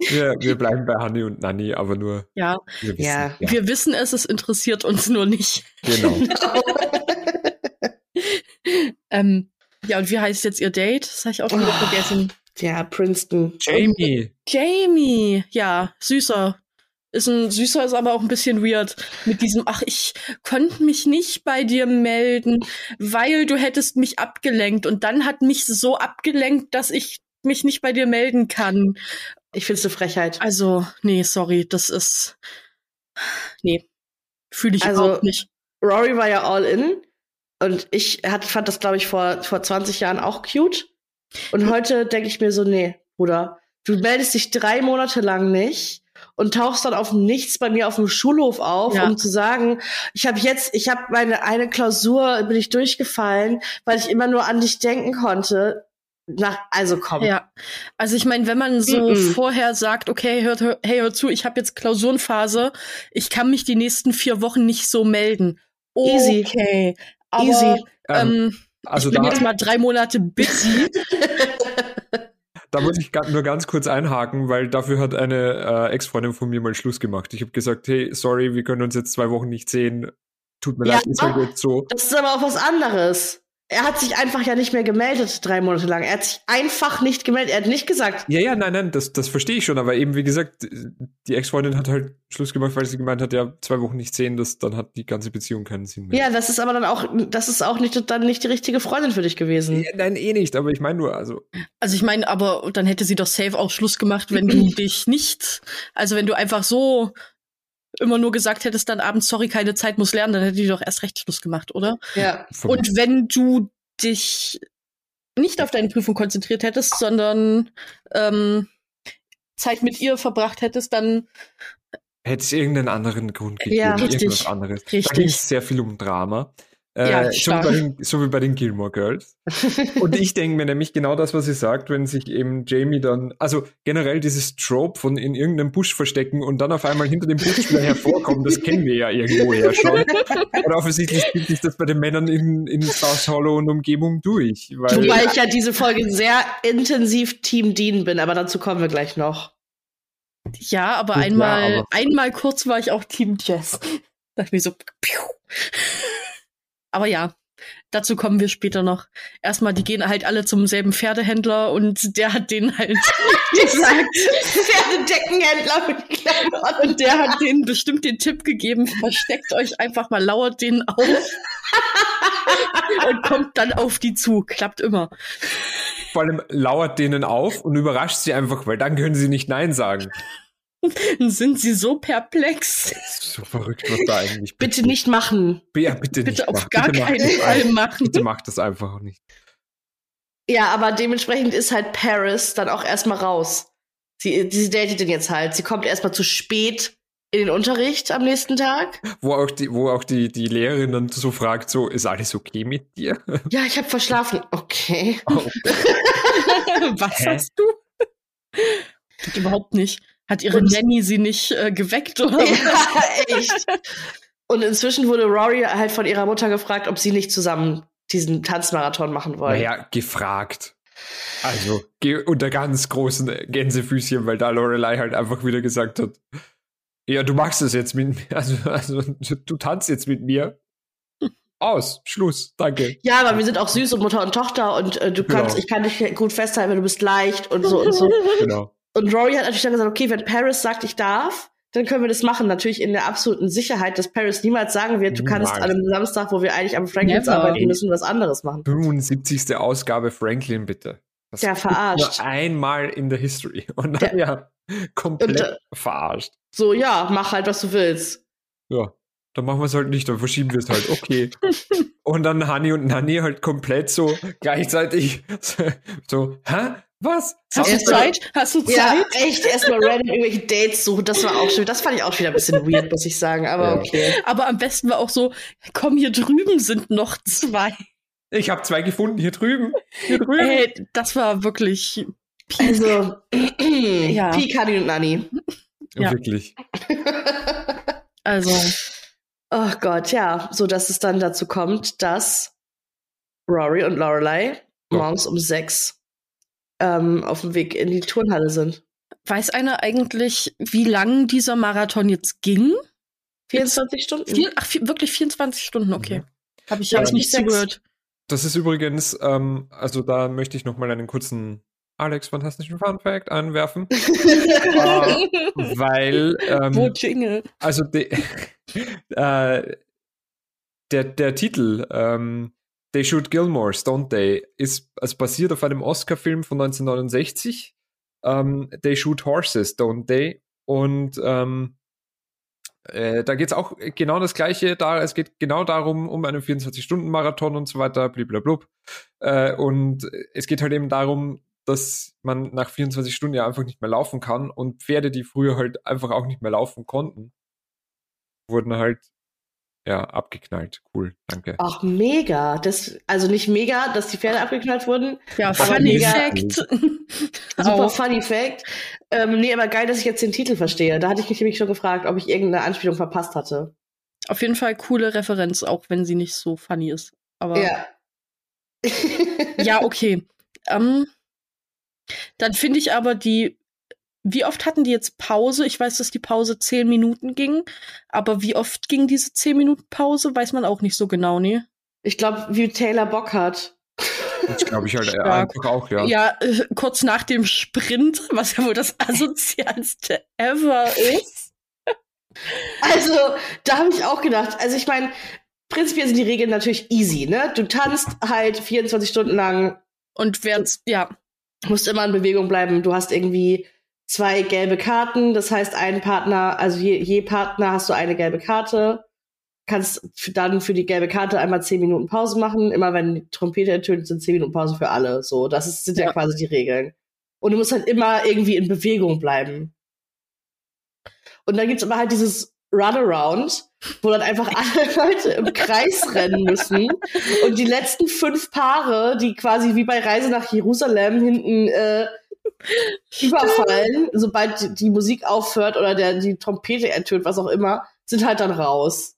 Wir, wir bleiben bei Honey und Nanny, aber nur. Ja. Wir wissen, ja. ja. Wir wissen es, es interessiert uns nur nicht. Genau. (laughs) ähm, ja, und wie heißt jetzt ihr Date? Das habe ich auch schon wieder oh, vergessen. Ja, Princeton. Jamie. Jamie, ja, süßer ist ein süßer, ist aber auch ein bisschen weird mit diesem, ach, ich konnte mich nicht bei dir melden, weil du hättest mich abgelenkt und dann hat mich so abgelenkt, dass ich mich nicht bei dir melden kann. Ich find's eine Frechheit. Also, nee, sorry, das ist, nee, fühle ich also, überhaupt nicht. Rory war ja all in und ich hat, fand das, glaube ich, vor, vor 20 Jahren auch cute. Und heute denke ich mir so, nee, Bruder, du meldest dich drei Monate lang nicht und tauchst dann auf nichts bei mir auf dem Schulhof auf, ja. um zu sagen, ich habe jetzt, ich habe meine eine Klausur bin ich durchgefallen, weil ich immer nur an dich denken konnte. Nach, also komm. Ja, also ich meine, wenn man so mm -mm. vorher sagt, okay, hört, hör, hey, hör zu, ich habe jetzt Klausurenphase, ich kann mich die nächsten vier Wochen nicht so melden. Okay, Easy. Aber, Easy. Ähm, ähm, also ich bin jetzt mal drei Monate busy. (laughs) Da muss ich nur ganz kurz einhaken, weil dafür hat eine äh, Ex-Freundin von mir mal Schluss gemacht. Ich habe gesagt, hey, sorry, wir können uns jetzt zwei Wochen nicht sehen. Tut mir ja, leid, ist halt jetzt so. Das ist aber auch was anderes. Er hat sich einfach ja nicht mehr gemeldet, drei Monate lang. Er hat sich einfach nicht gemeldet. Er hat nicht gesagt. Ja, ja, nein, nein, das, das verstehe ich schon. Aber eben, wie gesagt, die Ex-Freundin hat halt Schluss gemacht, weil sie gemeint hat, ja, zwei Wochen nicht sehen, das, dann hat die ganze Beziehung keinen Sinn mehr. Ja, das ist aber dann auch, das ist auch nicht, dann nicht die richtige Freundin für dich gewesen. Ja, nein, eh nicht, aber ich meine nur, also. Also ich meine, aber dann hätte sie doch safe auch Schluss gemacht, wenn du (clears throat) dich nicht, also wenn du einfach so immer nur gesagt hättest dann abends, sorry, keine Zeit, muss lernen, dann hätte die doch erst recht Schluss gemacht, oder? Ja. Und wenn du dich nicht auf deine Prüfung konzentriert hättest, sondern ähm, Zeit mit ihr verbracht hättest, dann hätte es irgendeinen anderen Grund gegeben, ja, richtig, irgendwas anderes. Richtig. Da ging es sehr viel um Drama. Äh, ja, so, wie bei den, so wie bei den Gilmore Girls. (laughs) und ich denke mir nämlich genau das, was sie sagt, wenn sich eben Jamie dann, also generell dieses Trope von in irgendeinem Busch verstecken und dann auf einmal hinter dem Busch wieder (laughs) hervorkommen, das kennen wir ja irgendwoher schon. (laughs) Und offensichtlich spielt sich das bei den Männern in, in South Hollow und Umgebung durch. Weil Wobei ich ja diese Folge sehr intensiv Team Dean bin, aber dazu kommen wir gleich noch. Ja, aber Gut, einmal, ja, aber einmal kurz war ich auch Team Jess. Da dachte ich mir so, piu. Aber ja, dazu kommen wir später noch. Erstmal, die gehen halt alle zum selben Pferdehändler und der hat denen halt (laughs) gesagt, Pferdedeckenhändler Klamotten. Und der hat denen bestimmt den Tipp gegeben, versteckt euch einfach mal, lauert denen auf (laughs) und kommt dann auf die zu. Klappt immer. Vor allem lauert denen auf und überrascht sie einfach, weil dann können sie nicht Nein sagen. (laughs) sind sie so perplex. So verrückt, was da eigentlich Bitte nicht machen. Ja, bitte, bitte nicht auf machen. gar bitte keinen Fall machen. Bitte macht das einfach nicht. Ja, aber dementsprechend ist halt Paris dann auch erstmal raus. Sie, sie datet den jetzt halt. Sie kommt erstmal zu spät in den Unterricht am nächsten Tag. Wo auch die, wo auch die, die Lehrerin dann so fragt, so, ist alles okay mit dir? Ja, ich habe verschlafen. Okay. Oh. (laughs) Was Hä? hast du? Überhaupt nicht. Hat ihre und, Nanny sie nicht äh, geweckt oder ja, (laughs) echt. Und inzwischen wurde Rory halt von ihrer Mutter gefragt, ob sie nicht zusammen diesen Tanzmarathon machen wollen. Naja, gefragt. Also unter ganz großen Gänsefüßchen, weil da Lorelei halt einfach wieder gesagt hat, ja, du machst es jetzt mit mir, (laughs) also, also du tanzt jetzt mit mir. Aus, Schluss, danke. Ja, aber wir sind auch süß und Mutter und Tochter und äh, du kannst, genau. ich kann dich gut festhalten, du bist leicht und so und so. Genau. Und Rory hat natürlich dann gesagt, okay, wenn Paris sagt, ich darf, dann können wir das machen. Natürlich in der absoluten Sicherheit, dass Paris niemals sagen wird, du kannst an einem Samstag, wo wir eigentlich am Franklins Never. arbeiten müssen, was anderes machen. 75. Ausgabe Franklin, bitte. Das Ja, verarscht. Nur einmal in der History. (laughs) Und dann ja, komplett Und, verarscht. So, ja, mach halt, was du willst. Ja, dann machen wir es halt nicht, dann verschieben wir es halt. Okay. (laughs) und dann Hani und Nani halt komplett so gleichzeitig (laughs) so, so hä? Was? Hast du Zeit? Hast du Zeit? Ja, echt, erstmal (laughs) random irgendwelche Dates suchen. Das war auch schön. Das fand ich auch wieder ein bisschen weird, muss ich sagen. Aber Ja. okay. Aber am besten war auch so, komm, hier drüben sind noch zwei. Ich habe zwei gefunden hier drüben. Hier drüben. Ey, das war wirklich. Also, (clears throat) Ja. Peak, Honey und Nani. ja. Wirklich. (laughs) Also, Oh Gott, ja. So, dass es dann dazu kommt, dass Rory und Lorelei morgens um sechs ähm, auf dem Weg in die Turnhalle sind. weiß einer eigentlich, wie lang dieser Marathon jetzt ging? 24 Stunden. Vier, ach, vier, wirklich 24 Stunden, okay. Mhm. Habe ich Ja, jetzt nicht sechs. zugehört. Das ist übrigens, ähm, also da möchte ich noch mal einen kurzen Alex fantastischen Fun Fact anwerfen, (laughs) Äh, weil Wo ähm, Jingle? also de, (laughs) äh, der der Titel ähm, They Shoot Gilmores, Don't They, ist also basiert auf einem Oscar-Film von 1969. Ähm, They Shoot Horses, Don't They? Und ähm, äh, da geht es auch genau das Gleiche. Da, es geht genau darum, um einen 24-Stunden-Marathon und so weiter, bliblablub. Äh, und es geht halt eben darum, dass man nach 24 Stunden ja einfach nicht mehr laufen kann und Pferde, die früher halt einfach auch nicht mehr laufen konnten, wurden halt ja abgeknallt. Cool, danke. Ach, mega. Das, also nicht mega, dass die Pferde abgeknallt wurden. Ja, Funny mega- Fact. (laughs) Super funny Fact. Ähm, nee, aber geil, dass ich jetzt den Titel verstehe. Da hatte ich mich nämlich schon gefragt, ob ich irgendeine Anspielung verpasst hatte. Auf jeden Fall coole Referenz, auch wenn sie nicht so funny ist. Aber Ja. ja okay. Ähm, dann finde ich aber die. Wie oft hatten die jetzt Pause? Ich weiß, dass die Pause zehn Minuten ging, aber wie oft ging diese zehn Minuten Pause, weiß man auch nicht so genau, ne? Ich glaube, wie Taylor Bock hat. Das glaube ich halt (laughs) Stark. einfach auch, ja. Ja, äh, kurz nach dem Sprint, (laughs) was ja wohl das (laughs) asozialste ever ist. Also, da habe ich auch gedacht. Also, ich meine, prinzipiell sind die Regeln natürlich easy, ne? Du tanzt halt 24 Stunden lang, Und wer, ja, musst immer in Bewegung bleiben. Du hast irgendwie zwei gelbe Karten. Das heißt, ein Partner, also je, je Partner hast du eine gelbe Karte. Kannst dann für die gelbe Karte einmal 10 Minuten Pause machen. Immer wenn die Trompete ertönt, sind 10 Minuten Pause für alle. So, das ist, sind ja. Ja. quasi die Regeln. Und du musst halt immer irgendwie in Bewegung bleiben. Und dann gibt's aber halt dieses Runaround, wo dann einfach (laughs) alle Leute im Kreis rennen müssen. Und die letzten fünf Paare, die quasi wie bei Reise nach Jerusalem hinten äh, überfallen, sobald die, die Musik aufhört oder der, die Trompete ertönt, was auch immer, sind halt dann raus.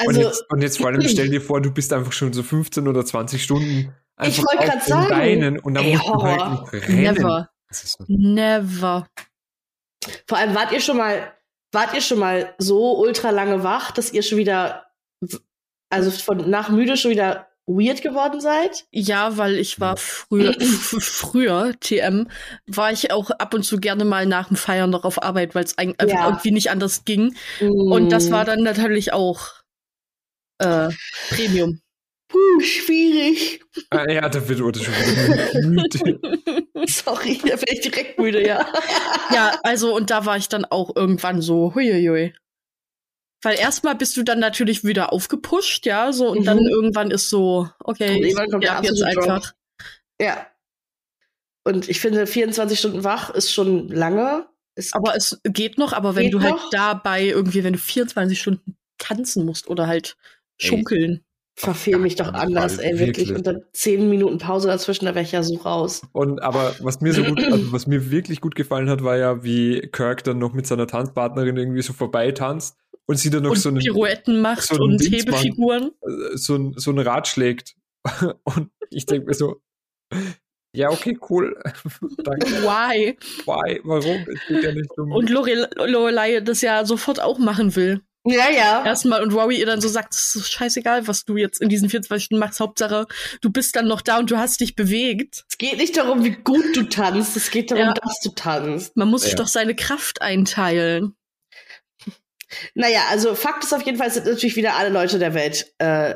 und, Also, jetzt, und jetzt vor allem (clears throat) stell dir vor, du bist einfach schon so 15 oder 20 Stunden einfach wollte auf den sagen. Beinen und dann Ey, musst du halt Horror. rennen. never, so. never. vor allem wart ihr schon mal, wart ihr schon mal so ultra lange wach, dass ihr schon wieder, also von nach müde schon wieder weird geworden seid? Ja, weil ich war früher, (clears throat) früher, TM, war ich auch ab und zu gerne mal nach dem Feiern noch auf Arbeit, weil es einfach Ja. irgendwie nicht anders ging. Und das war Mm. dann natürlich auch äh, Premium. Puh, schwierig. Ah, ja, da wird wurde schon müde. (laughs) Sorry, da bin ich direkt müde, ja. ja, also und da war ich dann auch irgendwann so, huiuiui. Weil erstmal bist du dann natürlich wieder aufgepusht, ja, so und Mhm. dann irgendwann ist so, okay, ich sterb jetzt einfach. Ja. Und ich finde, 24 Stunden wach ist schon lange. Ist Aber es geht noch, aber wenn du halt noch? dabei irgendwie, wenn du 24 Stunden tanzen musst oder halt Ey. schunkeln. verfehl mich doch anders, ey, wirklich. wirklich. Und dann 10 Minuten Pause dazwischen, da wäre ich ja so raus. Und aber was mir so gut, (clears throat) also was mir wirklich gut gefallen hat, war ja, wie Kirk dann noch mit seiner Tanzpartnerin irgendwie so vorbei tanzt und sie dann noch und so einen, Pirouetten macht so einen und Dings. Hebefiguren. äh, so ein, so ein Rad schlägt. (laughs) Und ich denke mir so, ja, okay, cool. (laughs) Danke. Why? Why? Warum? Es geht ja nicht um. Und Lorel Lorelei das ja sofort auch machen will. Ja, ja. Erstmal und Rory ihr dann so sagt, es ist scheißegal, was du jetzt in diesen 24 Stunden machst. Hauptsache, du bist dann noch da und du hast dich bewegt. Es geht nicht darum, wie gut du tanzt, es geht darum, Ja. dass du tanzt. Man muss sich Ja. doch seine Kraft einteilen. Naja, also Fakt ist auf jeden Fall, sind natürlich wieder alle Leute der Welt äh,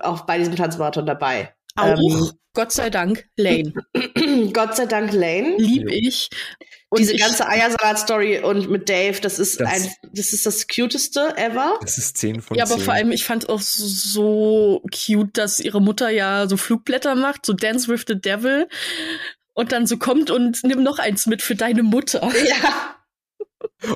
auch bei diesem Tanzmarathon dabei. Auch, Ähm, Gott sei Dank, Lane. (clears throat) Gott sei Dank Lane. Lieb ich. Und Diese ich, ganze Eiersalat-Story und mit Dave, das ist Das- ein, das ist das cuteste ever. Das ist 10 von Ja, 10. aber vor allem, ich fand auch so cute, dass ihre Mutter ja so Flugblätter macht, so Dance with the Devil. Und dann so kommt und nimm noch eins mit für deine Mutter. Ja.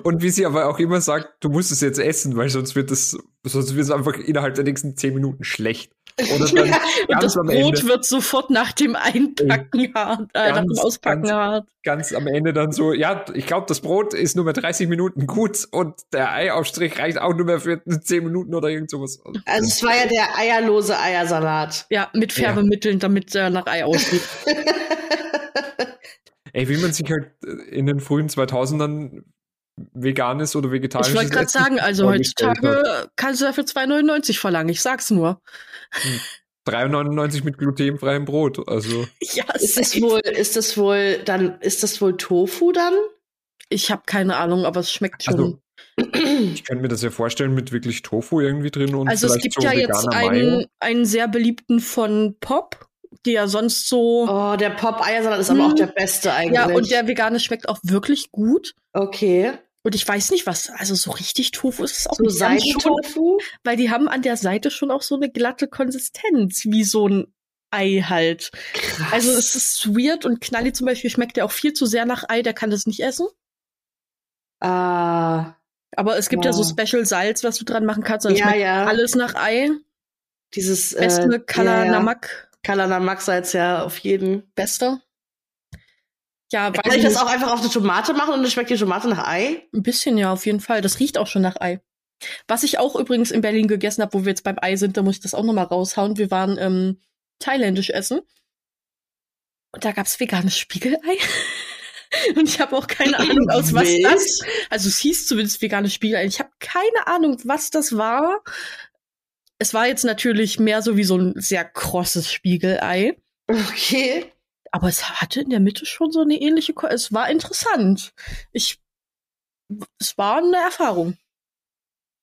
Und wie sie aber auch immer sagt, du musst es jetzt essen, weil sonst wird es, sonst wird es einfach innerhalb der nächsten 10 Minuten schlecht. Oder dann (laughs) Ja, Und ganz das am Brot Ende, wird sofort nach dem Einpacken hart, äh, nach dem Ganz, Auspacken ganz- hart. ganz am Ende dann so, ja, ich glaube, das Brot ist nur mehr 30 Minuten gut und der Eiaufstrich reicht auch nur mehr für 10 Minuten oder irgend sowas. Also es war ja der eierlose Eiersalat. Ja, mit Ja. Färbemitteln, damit er nach Ei aussieht. (laughs) Ey, wie man sich halt äh, in den frühen 2000ern veganes oder vegetarisches ich wollte gerade sagen, also heutzutage kannst du dafür 2,99 verlangen, ich sag's nur. (laughs) 3,99 mit glutenfreiem Brot. Also, Ja, Ist das wohl, ist das wohl, dann, ist das wohl Tofu dann? Ich habe keine Ahnung, aber es schmeckt schon. Also, ich könnte mir das ja vorstellen mit wirklich Tofu irgendwie drin und Also es gibt so ja jetzt Mayo. einen, einen sehr beliebten von Pop, der ja sonst so. Oh, der Pop-Eiersalat ist aber Hm. auch der beste eigentlich. ja, und der vegane schmeckt auch wirklich gut. okay. Und ich weiß nicht, was, also so richtig Tofu ist es auch So nicht. Die Seidentofu? Weil die haben an der Seite schon auch so eine glatte Konsistenz, wie so ein Ei halt. Krass. Also es ist weird und Knalli zum Beispiel schmeckt ja auch viel zu sehr nach Ei, der kann das nicht essen. Ah, Aber es gibt ja, Ja. so Special Salz, was du dran machen kannst. Und ja, schmeckt ja. alles nach Ei. Dieses Beste äh, Kala ja, ja. Namak. Kalana Max ja auf jeden. Beste. Ja, Kann weiß ich das auch einfach auf eine Tomate machen und dann schmeckt die Tomate nach Ei? Ein bisschen, ja, auf jeden Fall. Das riecht auch schon nach Ei. Was ich auch übrigens in Berlin gegessen habe, wo wir jetzt beim Ei sind, da muss ich das auch nochmal raushauen. Wir waren ähm, thailändisch essen. Und da gab's veganes Spiegelei. (laughs) Und ich habe auch keine Ahnung, aus was das. Also es hieß zumindest veganes Spiegelei. Ich habe keine Ahnung, was das war. Es war jetzt natürlich mehr so wie so ein sehr krosses Spiegelei. Okay. Aber es hatte in der Mitte schon so eine ähnliche. Ko es war interessant. Ich. Es war eine Erfahrung.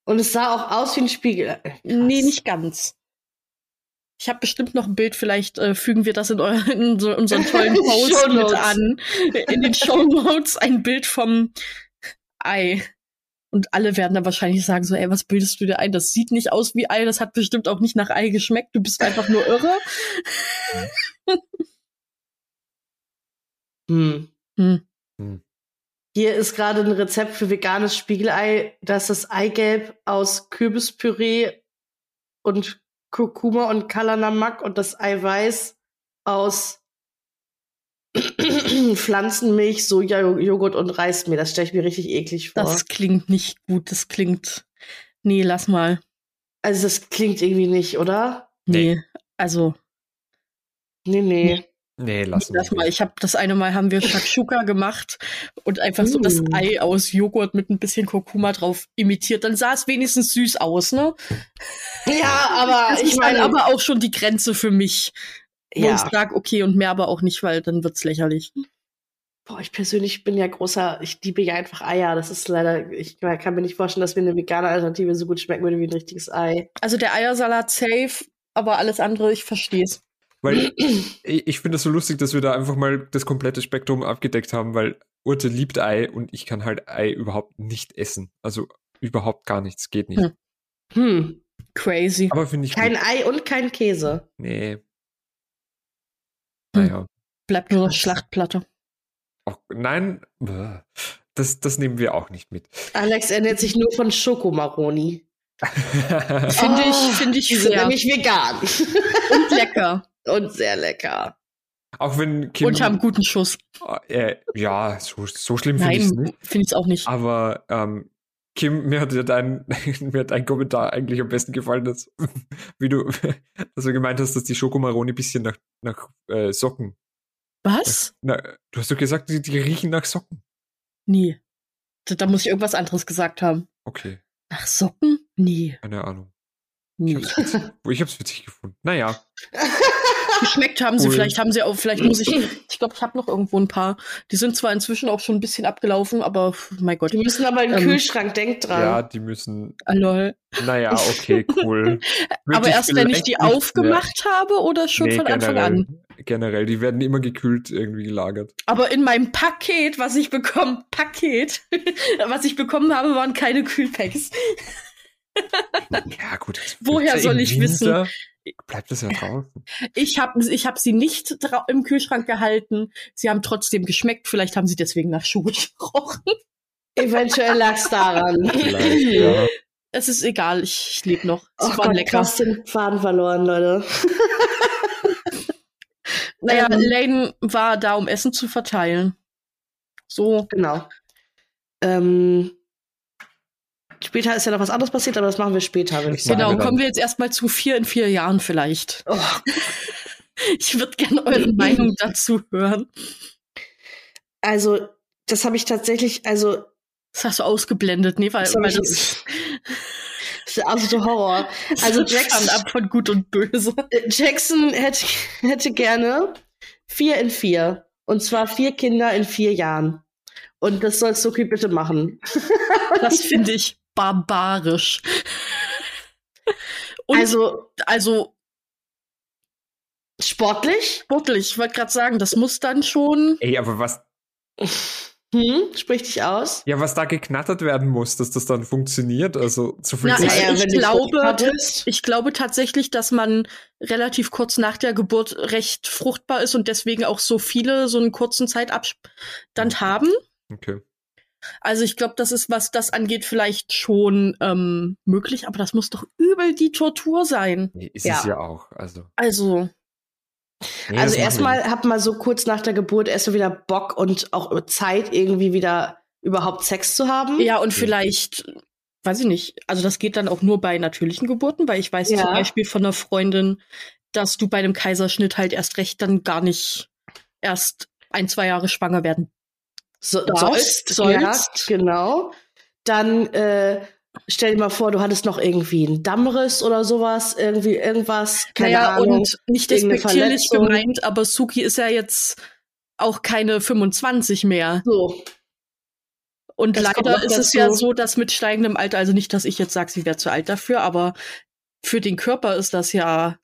Und es sah auch aus wie ein Spiegel. Krass. Nee, nicht ganz. Ich habe bestimmt noch ein Bild, vielleicht äh, fügen wir das in, euer, (laughs) in so, unseren tollen (laughs) Post mit an. In den Show Notes ein Bild vom Ei. Und alle werden dann wahrscheinlich sagen so, ey, was bildest du dir ein? Das sieht nicht aus wie Ei, das hat bestimmt auch nicht nach Ei geschmeckt, du bist einfach nur irre. (laughs) Hm. Hm. Hier ist gerade ein Rezept für veganes Spiegelei. Das ist das Eigelb aus Kürbispüree und Kurkuma und Kalanamak und das Eiweiß aus (clears throat) Pflanzenmilch, Soja, Joghurt und Reismehl. Das stelle ich mir richtig eklig vor. Das klingt nicht gut, das klingt. Nee, lass mal. also das klingt irgendwie nicht, oder? Nee. Also, Nee, nee. Nee, lass lass mal. Ich habe das eine Mal haben wir Shakshuka gemacht und einfach so das Mm. Ei aus Joghurt mit ein bisschen Kurkuma drauf imitiert. Dann sah es wenigstens süß aus, ne? Ja, aber Das ich meine, aber auch schon die Grenze für mich, wo ich ja. sage, okay, und mehr aber auch nicht, weil dann wird's lächerlich. Boah, ich persönlich bin ja großer, ich liebe ja einfach Eier. Das ist leider, ich kann mir nicht vorstellen, dass mir eine vegane Alternative so gut schmecken würde wie ein richtiges Ei. Also der Eiersalat safe, aber alles andere, ich versteh's. Weil ich, ich finde es so lustig, dass wir da einfach mal das komplette Spektrum abgedeckt haben, weil Urte liebt Ei und ich kann halt Ei überhaupt nicht essen. Also überhaupt gar nichts, geht nicht. Hm. Hm. Crazy. Aber finde ich Kein gut. Ei und kein Käse. Nee. Hm. Naja. Bleibt nur noch Schlachtplatte. Auch, nein, das, das nehmen wir auch nicht mit. Alex ernährt sich nur von Schokomaroni. (laughs) Finde ich, Oh, finde ich fair. nämlich vegan. Und lecker. (laughs) und sehr lecker. auch wenn Kim. Und haben guten Schuss. äh, ja, so, so schlimm finde ich es Nein, nicht. finde ich auch nicht. Aber ähm, Kim, mir hat ja dein, (laughs) mir hat dein Kommentar eigentlich am besten gefallen, dass, wie du, (laughs) dass du gemeint hast, dass die Schokomaroni ein bisschen nach, nach äh, Socken. Was? Na, du hast doch gesagt, die, die riechen nach Socken. Nee. Da, da muss ich irgendwas anderes gesagt haben. Okay, Nach Socken? Nee. keine Ahnung. Ich nee. hab's witzig, ich hab's witzig gefunden. Naja, (laughs) Geschmeckt haben sie, Cool. vielleicht haben sie auch, vielleicht muss ich, (laughs) ich glaube, ich habe noch irgendwo ein paar. Die sind zwar inzwischen auch schon ein bisschen abgelaufen, aber mein Gott. Die müssen aber in den Ähm, Kühlschrank, denk dran. Ja, die müssen. Ah, lol. Naja, (laughs) okay, cool. Aber erst wenn ich die aufgemacht habe oder schon Nee, von Anfang generell, an? Generell, die werden immer gekühlt irgendwie gelagert. Aber in meinem Paket, was ich bekommen, Paket, (laughs) was ich bekommen habe, waren keine Kühlpacks. Ja, gut. Woher soll ich wissen? Bleibt das ja draußen. Ich habe ich hab sie nicht im Kühlschrank gehalten. Sie haben trotzdem geschmeckt. Vielleicht haben sie deswegen nach Schuhe (laughs) gerochen. Eventuell lag's daran. Vielleicht, ja. (laughs) Es ist egal, ich, ich lebe noch. Sie Oh waren Gott, lecker. krass den Faden verloren, Leute. (laughs) Naja, Ähm, Lane war da, um Essen zu verteilen. So. Genau. Ähm, später ist ja noch was anderes passiert, aber das machen wir später, würde ich Machen Genau, kommen wir jetzt erstmal zu vier in vier Jahren vielleicht. Oh, (laughs) Ich würde gerne eure Meinung dazu hören. also, das habe ich tatsächlich, also, Das hast du ausgeblendet, nee, weil, Das weil das, (laughs) das ist absoluter Horror. Also (laughs) Jackson- ab von gut und böse. Äh, Jackson hätte, hätte gerne vier in vier. Und zwar vier Kinder in vier Jahren. Und das soll Suki bitte machen. Das finde ich barbarisch. Und also, also, sportlich? sportlich, ich wollte gerade sagen, das muss dann schon. Ey, aber was, Hm, sprich dich aus. ja, was da geknattert werden muss, dass das dann funktioniert, also zu viel Na, Zeit. ich- wenn du glaube. Ich glaube tatsächlich, dass man relativ kurz nach der Geburt recht fruchtbar ist und deswegen auch so viele so einen kurzen Zeitabstand haben. Okay. Also ich glaube, das ist, was das angeht, vielleicht schon ähm, möglich, aber das muss doch übel die Tortur sein. Ist Ja. es ja auch. Also, Also, nee, Also erstmal hab mal so kurz nach der Geburt erst so wieder Bock und auch Zeit, irgendwie wieder überhaupt Sex zu haben. ja, und vielleicht, weiß ich nicht, also das geht dann auch nur bei natürlichen Geburten, weil ich weiß Ja. zum Beispiel von einer Freundin, dass du bei einem Kaiserschnitt halt erst recht dann gar nicht erst ein, zwei Jahre schwanger werden So, sollst, sollst. Ja, genau. Dann äh, stell dir mal vor, du hattest noch irgendwie einen Dammriss oder sowas, irgendwie irgendwas, keine naja, Ahnung. und nicht despektierlich gemeint, aber Suki ist ja jetzt auch keine 25 mehr. so. Und Das leider ist es ja so, dass mit steigendem Alter, also nicht, dass ich jetzt sage, sie wäre zu alt dafür, aber für den Körper ist das ja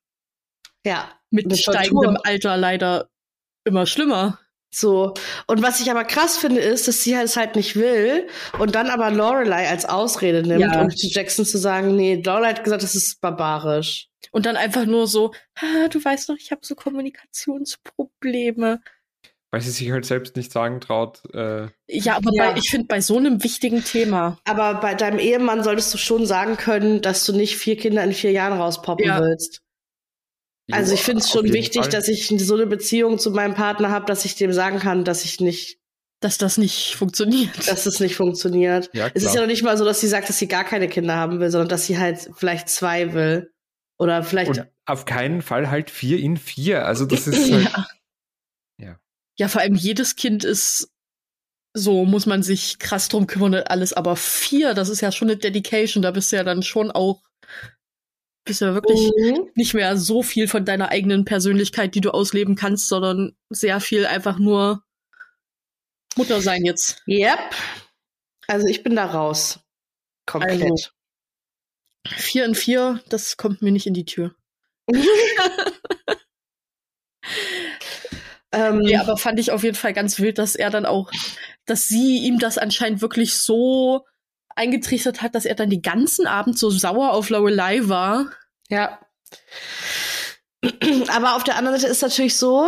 Ja. mit steigendem Alter leider immer schlimmer. So. Und was ich aber krass finde, ist, dass sie es halt nicht will und dann aber Lorelei als Ausrede nimmt, Ja. um zu Jackson zu sagen, nee, Lorelei hat gesagt, das ist barbarisch. Und dann einfach nur so, ah, du weißt doch, ich habe so Kommunikationsprobleme. weil sie sich halt selbst nicht sagen traut. Äh, Ja, aber Ja. Bei, ich finde, bei so einem wichtigen Thema, Aber bei deinem Ehemann solltest du schon sagen können, dass du nicht vier Kinder in vier Jahren rauspoppen Ja. willst. Also ich finde es schon wichtig, Fall. dass ich so eine Beziehung zu meinem Partner habe, dass ich dem sagen kann, dass ich nicht, dass das nicht funktioniert. dass es nicht funktioniert. Ja, Es ist ja noch nicht mal so, dass sie sagt, dass sie gar keine Kinder haben will, sondern dass sie halt vielleicht zwei will. Oder vielleicht. Und auf keinen Fall halt vier in vier. Also das (clears throat) ist halt, ja. Ja. ja, vor allem jedes Kind ist so, muss man sich krass drum kümmern und alles. Aber vier, das ist ja schon eine Dedication. Da bist du ja dann schon auch, bist ja wirklich Mhm. nicht mehr so viel von deiner eigenen Persönlichkeit, die du ausleben kannst, sondern sehr viel einfach nur Mutter sein jetzt. Yep. Also ich bin da raus. Komplett. Also. Vier in vier, das kommt mir nicht in die Tür. (laughs) ähm, Ja, aber fand ich auf jeden Fall ganz wild, dass er dann auch, dass sie ihm das anscheinend wirklich so eingetrichtert hat, dass er dann den ganzen Abend so sauer auf Lorelei war. Ja. Aber auf der anderen Seite ist natürlich so,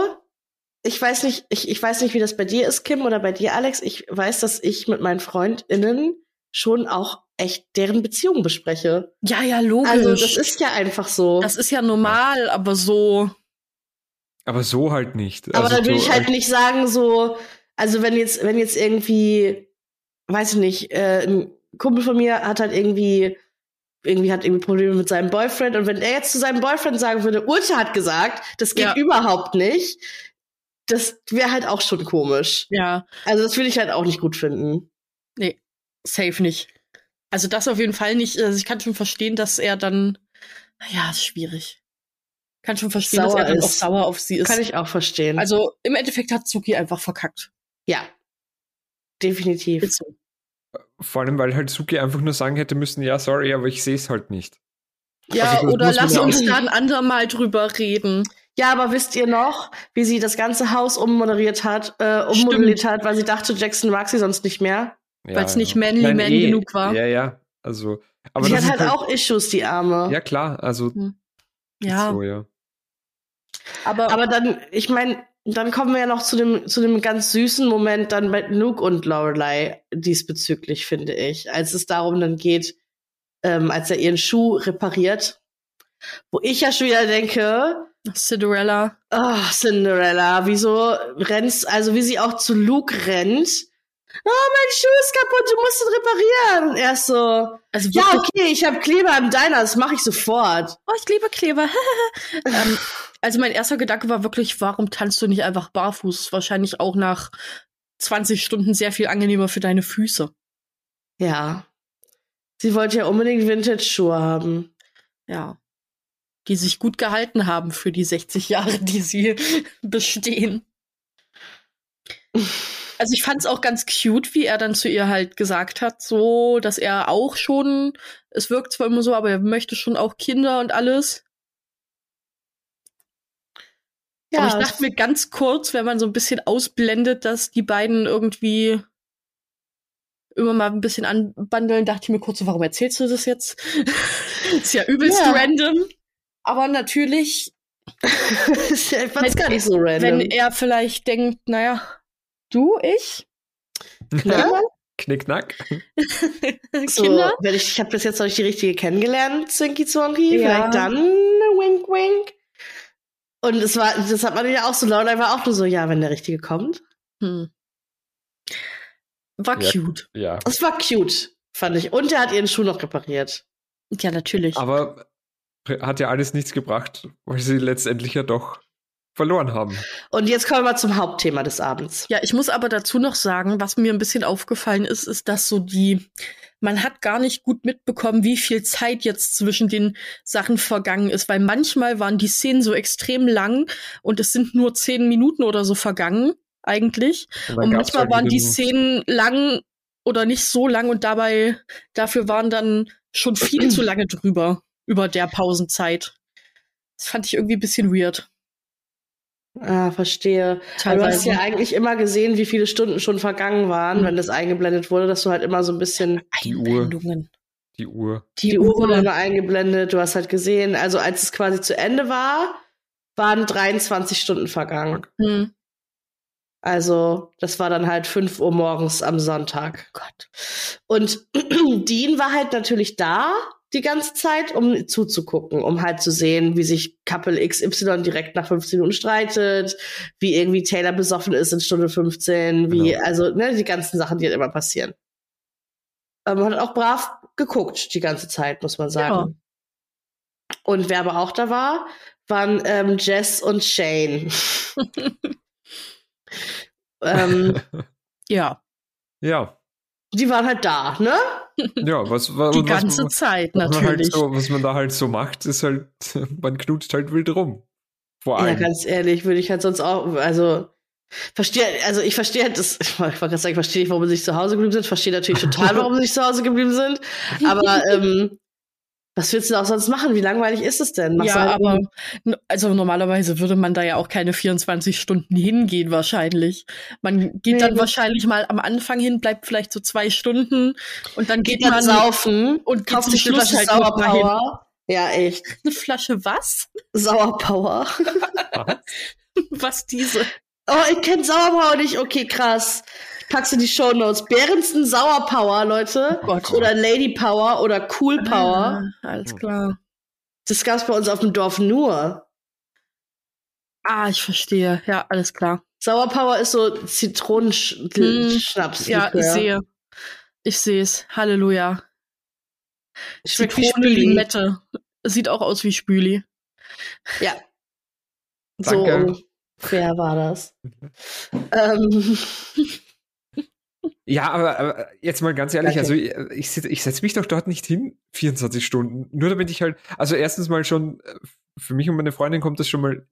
ich weiß nicht, ich, ich weiß nicht, wie das bei dir ist, Kim, oder bei dir, Alex. Ich weiß, dass ich mit meinen FreundInnen schon auch echt deren Beziehung bespreche. Ja, ja, logisch. Also, das ist ja einfach so. das ist ja normal, aber so. aber so halt nicht. Aber also dann würde so, ich halt nicht sagen, so, also wenn jetzt, wenn jetzt irgendwie, weiß ich nicht, äh, ein Kumpel von mir hat halt irgendwie, irgendwie hat irgendwie Probleme mit seinem Boyfriend und wenn er jetzt zu seinem Boyfriend sagen würde, Urte hat gesagt, das geht Ja. überhaupt nicht, das wäre halt auch schon komisch. Ja, Also das würde ich halt auch nicht gut finden. nee, safe nicht. Also das auf jeden Fall nicht. Also ich kann schon verstehen, dass er dann, ja, ist schwierig. kann schon verstehen, Sauer dass er dann ist. auch sauer auf sie ist. Kann ich auch verstehen. also im Endeffekt hat Suki einfach verkackt. ja, definitiv. Ist so. Vor allem, weil halt Suki einfach nur sagen hätte müssen, ja, sorry, aber ich sehe es halt nicht. Ja, Also oder lass ja uns da ein andermal drüber reden. Ja, aber wisst ihr noch, wie sie das ganze Haus ummoderiert hat, äh, ummodelliert hat, weil sie dachte, Jackson mag sie sonst nicht mehr? Ja, Weil's nicht ja. manly Nein, man eh. genug war. Ja, ja. Also, aber das hat ist halt auch Issues, die Arme. Ja, klar, also Ja, so, ja. aber, Aber dann, ich meine, dann kommen wir ja noch zu dem, zu dem ganz süßen Moment dann mit Nuke und Lorelei diesbezüglich, finde ich. Als es darum dann geht, ähm, als er ihren Schuh repariert, wo ich ja schon wieder denke, Cinderella. oh, Cinderella, wieso rennst, also wie sie auch zu Luke rennt. Oh, mein Schuh ist kaputt, du musst ihn reparieren. Und er ist so, Also ja, okay, ich habe Kleber im Diner, das mache ich sofort. oh, ich liebe Kleber. (laughs) ähm, also mein erster Gedanke war wirklich, warum tanzt du nicht einfach barfuß? Wahrscheinlich auch nach 20 Stunden sehr viel angenehmer für deine Füße. Ja. Sie wollte ja unbedingt Vintage-Schuhe haben. Ja. Die sich gut gehalten haben für die 60 Jahre, (laughs) die sie bestehen. Also ich fand es auch ganz cute, wie er dann zu ihr halt gesagt hat, so, dass er auch schon, es wirkt zwar immer so, aber er möchte schon auch Kinder und alles. Aber ich dachte mir ganz kurz, wenn man so ein bisschen ausblendet, dass die beiden irgendwie immer mal ein bisschen anbandeln, dachte ich mir kurz, so, warum erzählst du das jetzt? (laughs) ist ja übelst Ja. random. Aber natürlich, (laughs) ich fand's gar nicht so random. wenn er vielleicht denkt, naja, du, ich, Ja? Knickknack. (laughs) So, Kinder, wenn ich, ich habe bis jetzt noch nicht die richtige kennengelernt, Zwinky Zwonky, Ja. vielleicht dann Wink Wink. Und es war, das hat man ja auch so laut, war auch nur so, ja, wenn der Richtige kommt. hm. war Ja. cute. Ja. Das war cute, fand ich. Und er hat ihren Schuh noch repariert. Ja, natürlich. Aber hat ja alles nichts gebracht, weil sie letztendlich ja doch verloren haben. Und jetzt kommen wir mal zum Hauptthema des Abends. Ja, ich muss aber dazu noch sagen, was mir ein bisschen aufgefallen ist, ist, dass so die, man hat gar nicht gut mitbekommen, wie viel Zeit jetzt zwischen den Sachen vergangen ist, weil manchmal waren die Szenen so extrem lang und es sind nur zehn Minuten oder so vergangen, eigentlich. Und manchmal halt waren die Szenen lang oder nicht so lang und dabei, dafür waren dann schon viel zu lange drüber, über der Pausenzeit. Das fand ich irgendwie ein bisschen weird. Ah, verstehe. Aber du hast Teilweise. ja eigentlich immer gesehen, wie viele Stunden schon vergangen waren, Mhm. wenn das eingeblendet wurde, dass du halt immer so ein bisschen Die Uhr. Die Uhr. die Uhr wurde immer eingeblendet, du hast halt gesehen, also als es quasi zu Ende war, waren 23 Stunden vergangen. Hm. Also, das war dann halt 5 Uhr morgens am Sonntag. Gott. Und (clears throat) Dean war halt natürlich da die ganze Zeit, um zuzugucken, um halt zu sehen, wie sich Couple XY direkt nach 15 Minuten streitet, wie irgendwie Taylor besoffen ist in Stunde 15, wie, Genau. also, ne, die ganzen Sachen, die halt immer passieren. Ähm, Man hat auch brav geguckt die ganze Zeit, muss man sagen. Und wer aber auch da war, waren ähm, Jess und Shane. (laughs) ähm, Ja, Ja. Die waren halt da, ne? Ja, was, (laughs) was, die ganze was, Zeit was halt natürlich. so, was man da halt so macht, ist halt, (laughs) man knutscht halt wild rum. Vor Ja, allem. ganz ehrlich, würde ich halt sonst auch, also verstehe, also ich verstehe halt das, (laughs) ich wollte gerade sagen, ich verstehe nicht, warum sie nicht zu Hause geblieben sind, verstehe natürlich total, warum sie nicht zu Hause geblieben sind, aber ähm, was willst du da auch sonst machen? Wie langweilig ist es denn? Machst ja, halt aber also normalerweise würde man da ja auch keine 24 Stunden hingehen wahrscheinlich. Man geht Nee, dann wahrscheinlich mal am Anfang hin, bleibt vielleicht so zwei Stunden und dann geht geht man saufen und kauft sich eine Flasche halt. Sauerpower. Ja, echt. (laughs) eine Flasche was? Sauerpower. (laughs) Was diese? Oh, ich kenn Sauerpower nicht. Okay, krass. Ich pack's in die Shownotes. Behrensen Sauerpower, Leute. Oh Gott. Oder Lady Power oder Cool Power. Ah, alles klar. Das gab's bei uns auf dem Dorf nur. Ah, ich verstehe. Ja, alles klar. Sauerpower ist so Hm. Zitronenschnaps. Ja, ich sehe. Ich sehe es. Halleluja. Schmeckt wie Zitrone, Spüli. Limette. Sieht auch aus wie Spüli. Ja. So Danke. ungefähr war das. (laughs) ähm, Ja, aber, aber jetzt mal ganz ehrlich, Danke. also ich, ich, setze mich doch dort nicht hin, 24 Stunden. Nur damit ich halt, also erstens mal schon äh, für mich und meine Freundin kommt das schon mal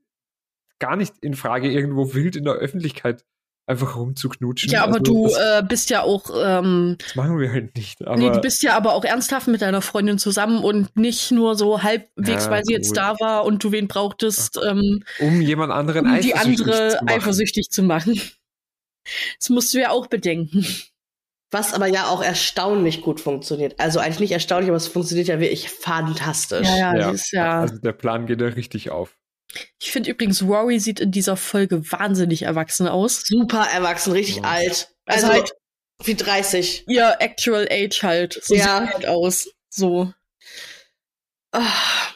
gar nicht in Frage, irgendwo wild in der Öffentlichkeit einfach rumzuknutschen. Ja, aber Also du das, äh, bist ja auch, ähm, das machen wir halt nicht. Aber nee, du bist ja aber auch ernsthaft mit deiner Freundin zusammen und nicht nur so halbwegs, Ja, weil sie jetzt gut. da war und du wen brauchtest, ähm, um jemand anderen um die eifersüchtig andere zu eifersüchtig zu machen. Das musst du ja auch bedenken. Was aber ja auch erstaunlich gut funktioniert. Also eigentlich nicht erstaunlich, aber es funktioniert ja wirklich fantastisch. Ja, ja, Ja, ist ja. Also der Plan geht ja richtig auf. Ich finde übrigens, Rory sieht in dieser Folge wahnsinnig erwachsen aus. Super erwachsen, richtig Ja. alt. Also Also, halt- wie 30. Ihr Actual Age halt. So Ja. sieht halt aus. So. Ach,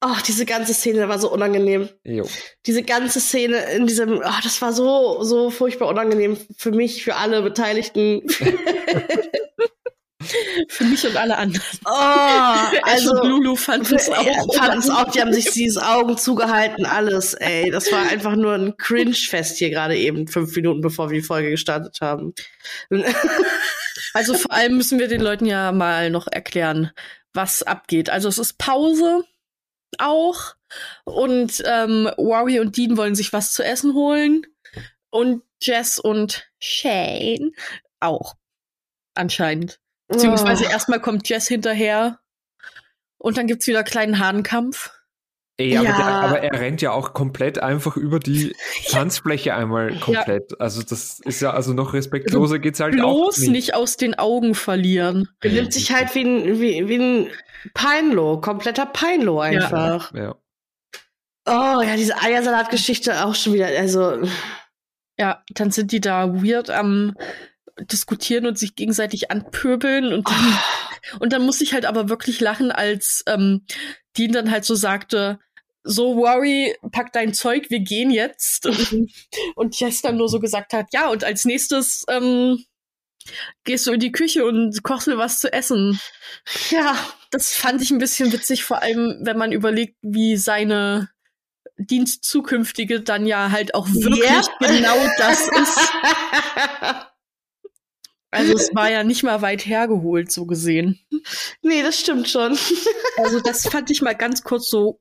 Ach, diese ganze Szene war so unangenehm. Jo. Diese ganze Szene in diesem, ach, das war so, so furchtbar unangenehm für mich, für alle Beteiligten. (laughs) Für mich und alle anderen. Oh, (laughs) Also also, Lulu fand es auch. fand es auch, die haben sich diese Augen zugehalten, alles, ey. Das war einfach nur ein Cringe-Fest hier gerade eben, fünf Minuten bevor wir die Folge gestartet haben. Also vor allem müssen wir den Leuten ja mal noch erklären, was abgeht. Also es ist Pause auch und ähm, Rory und Dean wollen sich was zu essen holen und Jess und Shane auch anscheinend. Beziehungsweise Oh. erstmal kommt Jess hinterher und dann gibt's wieder einen kleinen Hahnkampf. Ey, aber, Ja. der, aber er rennt ja auch komplett einfach über die (laughs) Tanzfläche einmal komplett. Also das ist ja, also noch respektloser geht's halt auch Bloß nicht. nicht aus den Augen verlieren. benimmt sich halt wie ein, wie, wie ein Peinlo, kompletter Peinlo einfach. Ja. Oh ja, diese Eiersalat-Geschichte auch schon wieder, also Ja, dann sind die da weird am diskutieren und sich gegenseitig anpöbeln und dann, und dann muss ich halt aber wirklich lachen, als ähm, Dean dann halt so sagte, so Rory, pack dein Zeug, wir gehen jetzt. (laughs) Und, und Jess dann nur so gesagt hat, ja, und als nächstes ähm, gehst du in die Küche und kochst mir was zu essen. ja, Das fand ich ein bisschen witzig, vor allem wenn man überlegt, wie seine Dienstzukünftige dann ja halt auch wirklich Yep. genau das (laughs) ist. Also es war ja nicht mal weit hergeholt, so gesehen. nee, das stimmt schon. Also das fand ich mal ganz kurz so.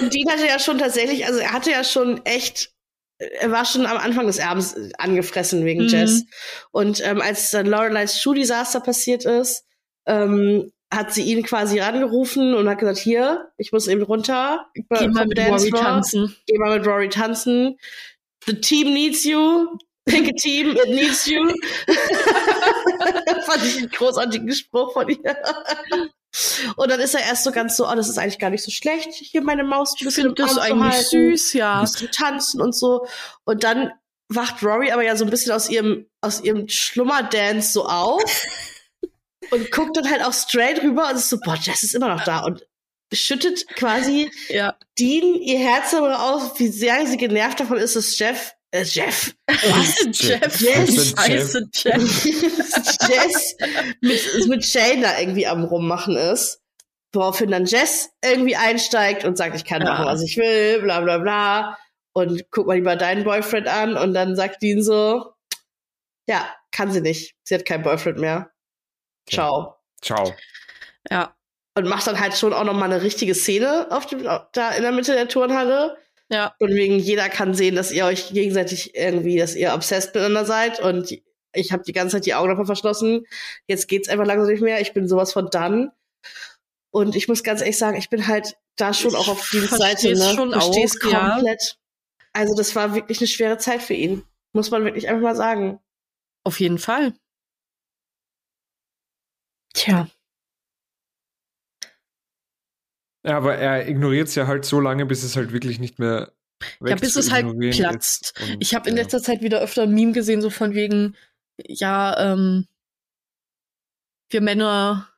Und Dean hatte ja schon tatsächlich, also er hatte ja schon echt, er war schon am Anfang des Abends angefressen wegen Mhm. Jess. Und ähm, als dann Loreleis Schuh-Desaster passiert ist, ähm, hat sie ihn quasi rangerufen und hat gesagt, hier, ich muss eben runter. Geh mal mit Dance Rory tanzen. Geh mal mit Rory tanzen. The team needs you. Pick a team, it needs you. (laughs) Fand ich einen großartigen Spruch von ihr. Und dann ist er erst so ganz so, oh, das ist eigentlich gar nicht so schlecht, hier meine Maus ein Ich bisschen im das zu eigentlich süß, ja. bisschen tanzen und so. Und dann wacht Rory aber ja so ein bisschen aus ihrem, aus ihrem Schlummerdance so auf (laughs) und guckt dann halt auch straight rüber und ist so, boah, Jess ist immer noch da und schüttet quasi Ja. Dean ihr Herz darüber aus, wie sehr sie genervt davon ist, dass Jeff, äh, Jeff, was? (laughs) Jeff. Yes. Scheiße, Jeff. (laughs) Jess mit, mit Shane da irgendwie am Rummachen ist. Woraufhin dann Jess irgendwie einsteigt und sagt, ich kann Ja. machen, was ich will, bla bla bla. Und guck mal lieber deinen Boyfriend an. Und dann sagt Dean so, ja, kann sie nicht. Sie hat keinen Boyfriend mehr. Ciao. Ciao. Ja. Und macht dann halt schon auch noch mal eine richtige Szene auf dem, da in der Mitte der Turnhalle. Ja. Und wegen jeder kann sehen, dass ihr euch gegenseitig irgendwie, dass ihr obsessed miteinander seid. Und ich habe die ganze Zeit die Augen davon verschlossen. Jetzt geht's einfach langsam nicht mehr. Ich bin sowas von dann. Und ich muss ganz ehrlich sagen, ich bin halt da schon auch auf die Seite. Ne? schon Versteh's auch, ja. komplett. Also das war wirklich eine schwere Zeit für ihn. Muss man wirklich einfach mal sagen. Auf jeden Fall. Tja. Ja, aber er ignoriert es ja halt so lange, bis es halt wirklich nicht mehr Ja, bis es halt platzt. Und, Ich habe in ja. letzter Zeit wieder öfter ein Meme gesehen, so von wegen, ja, ähm, wir Männer,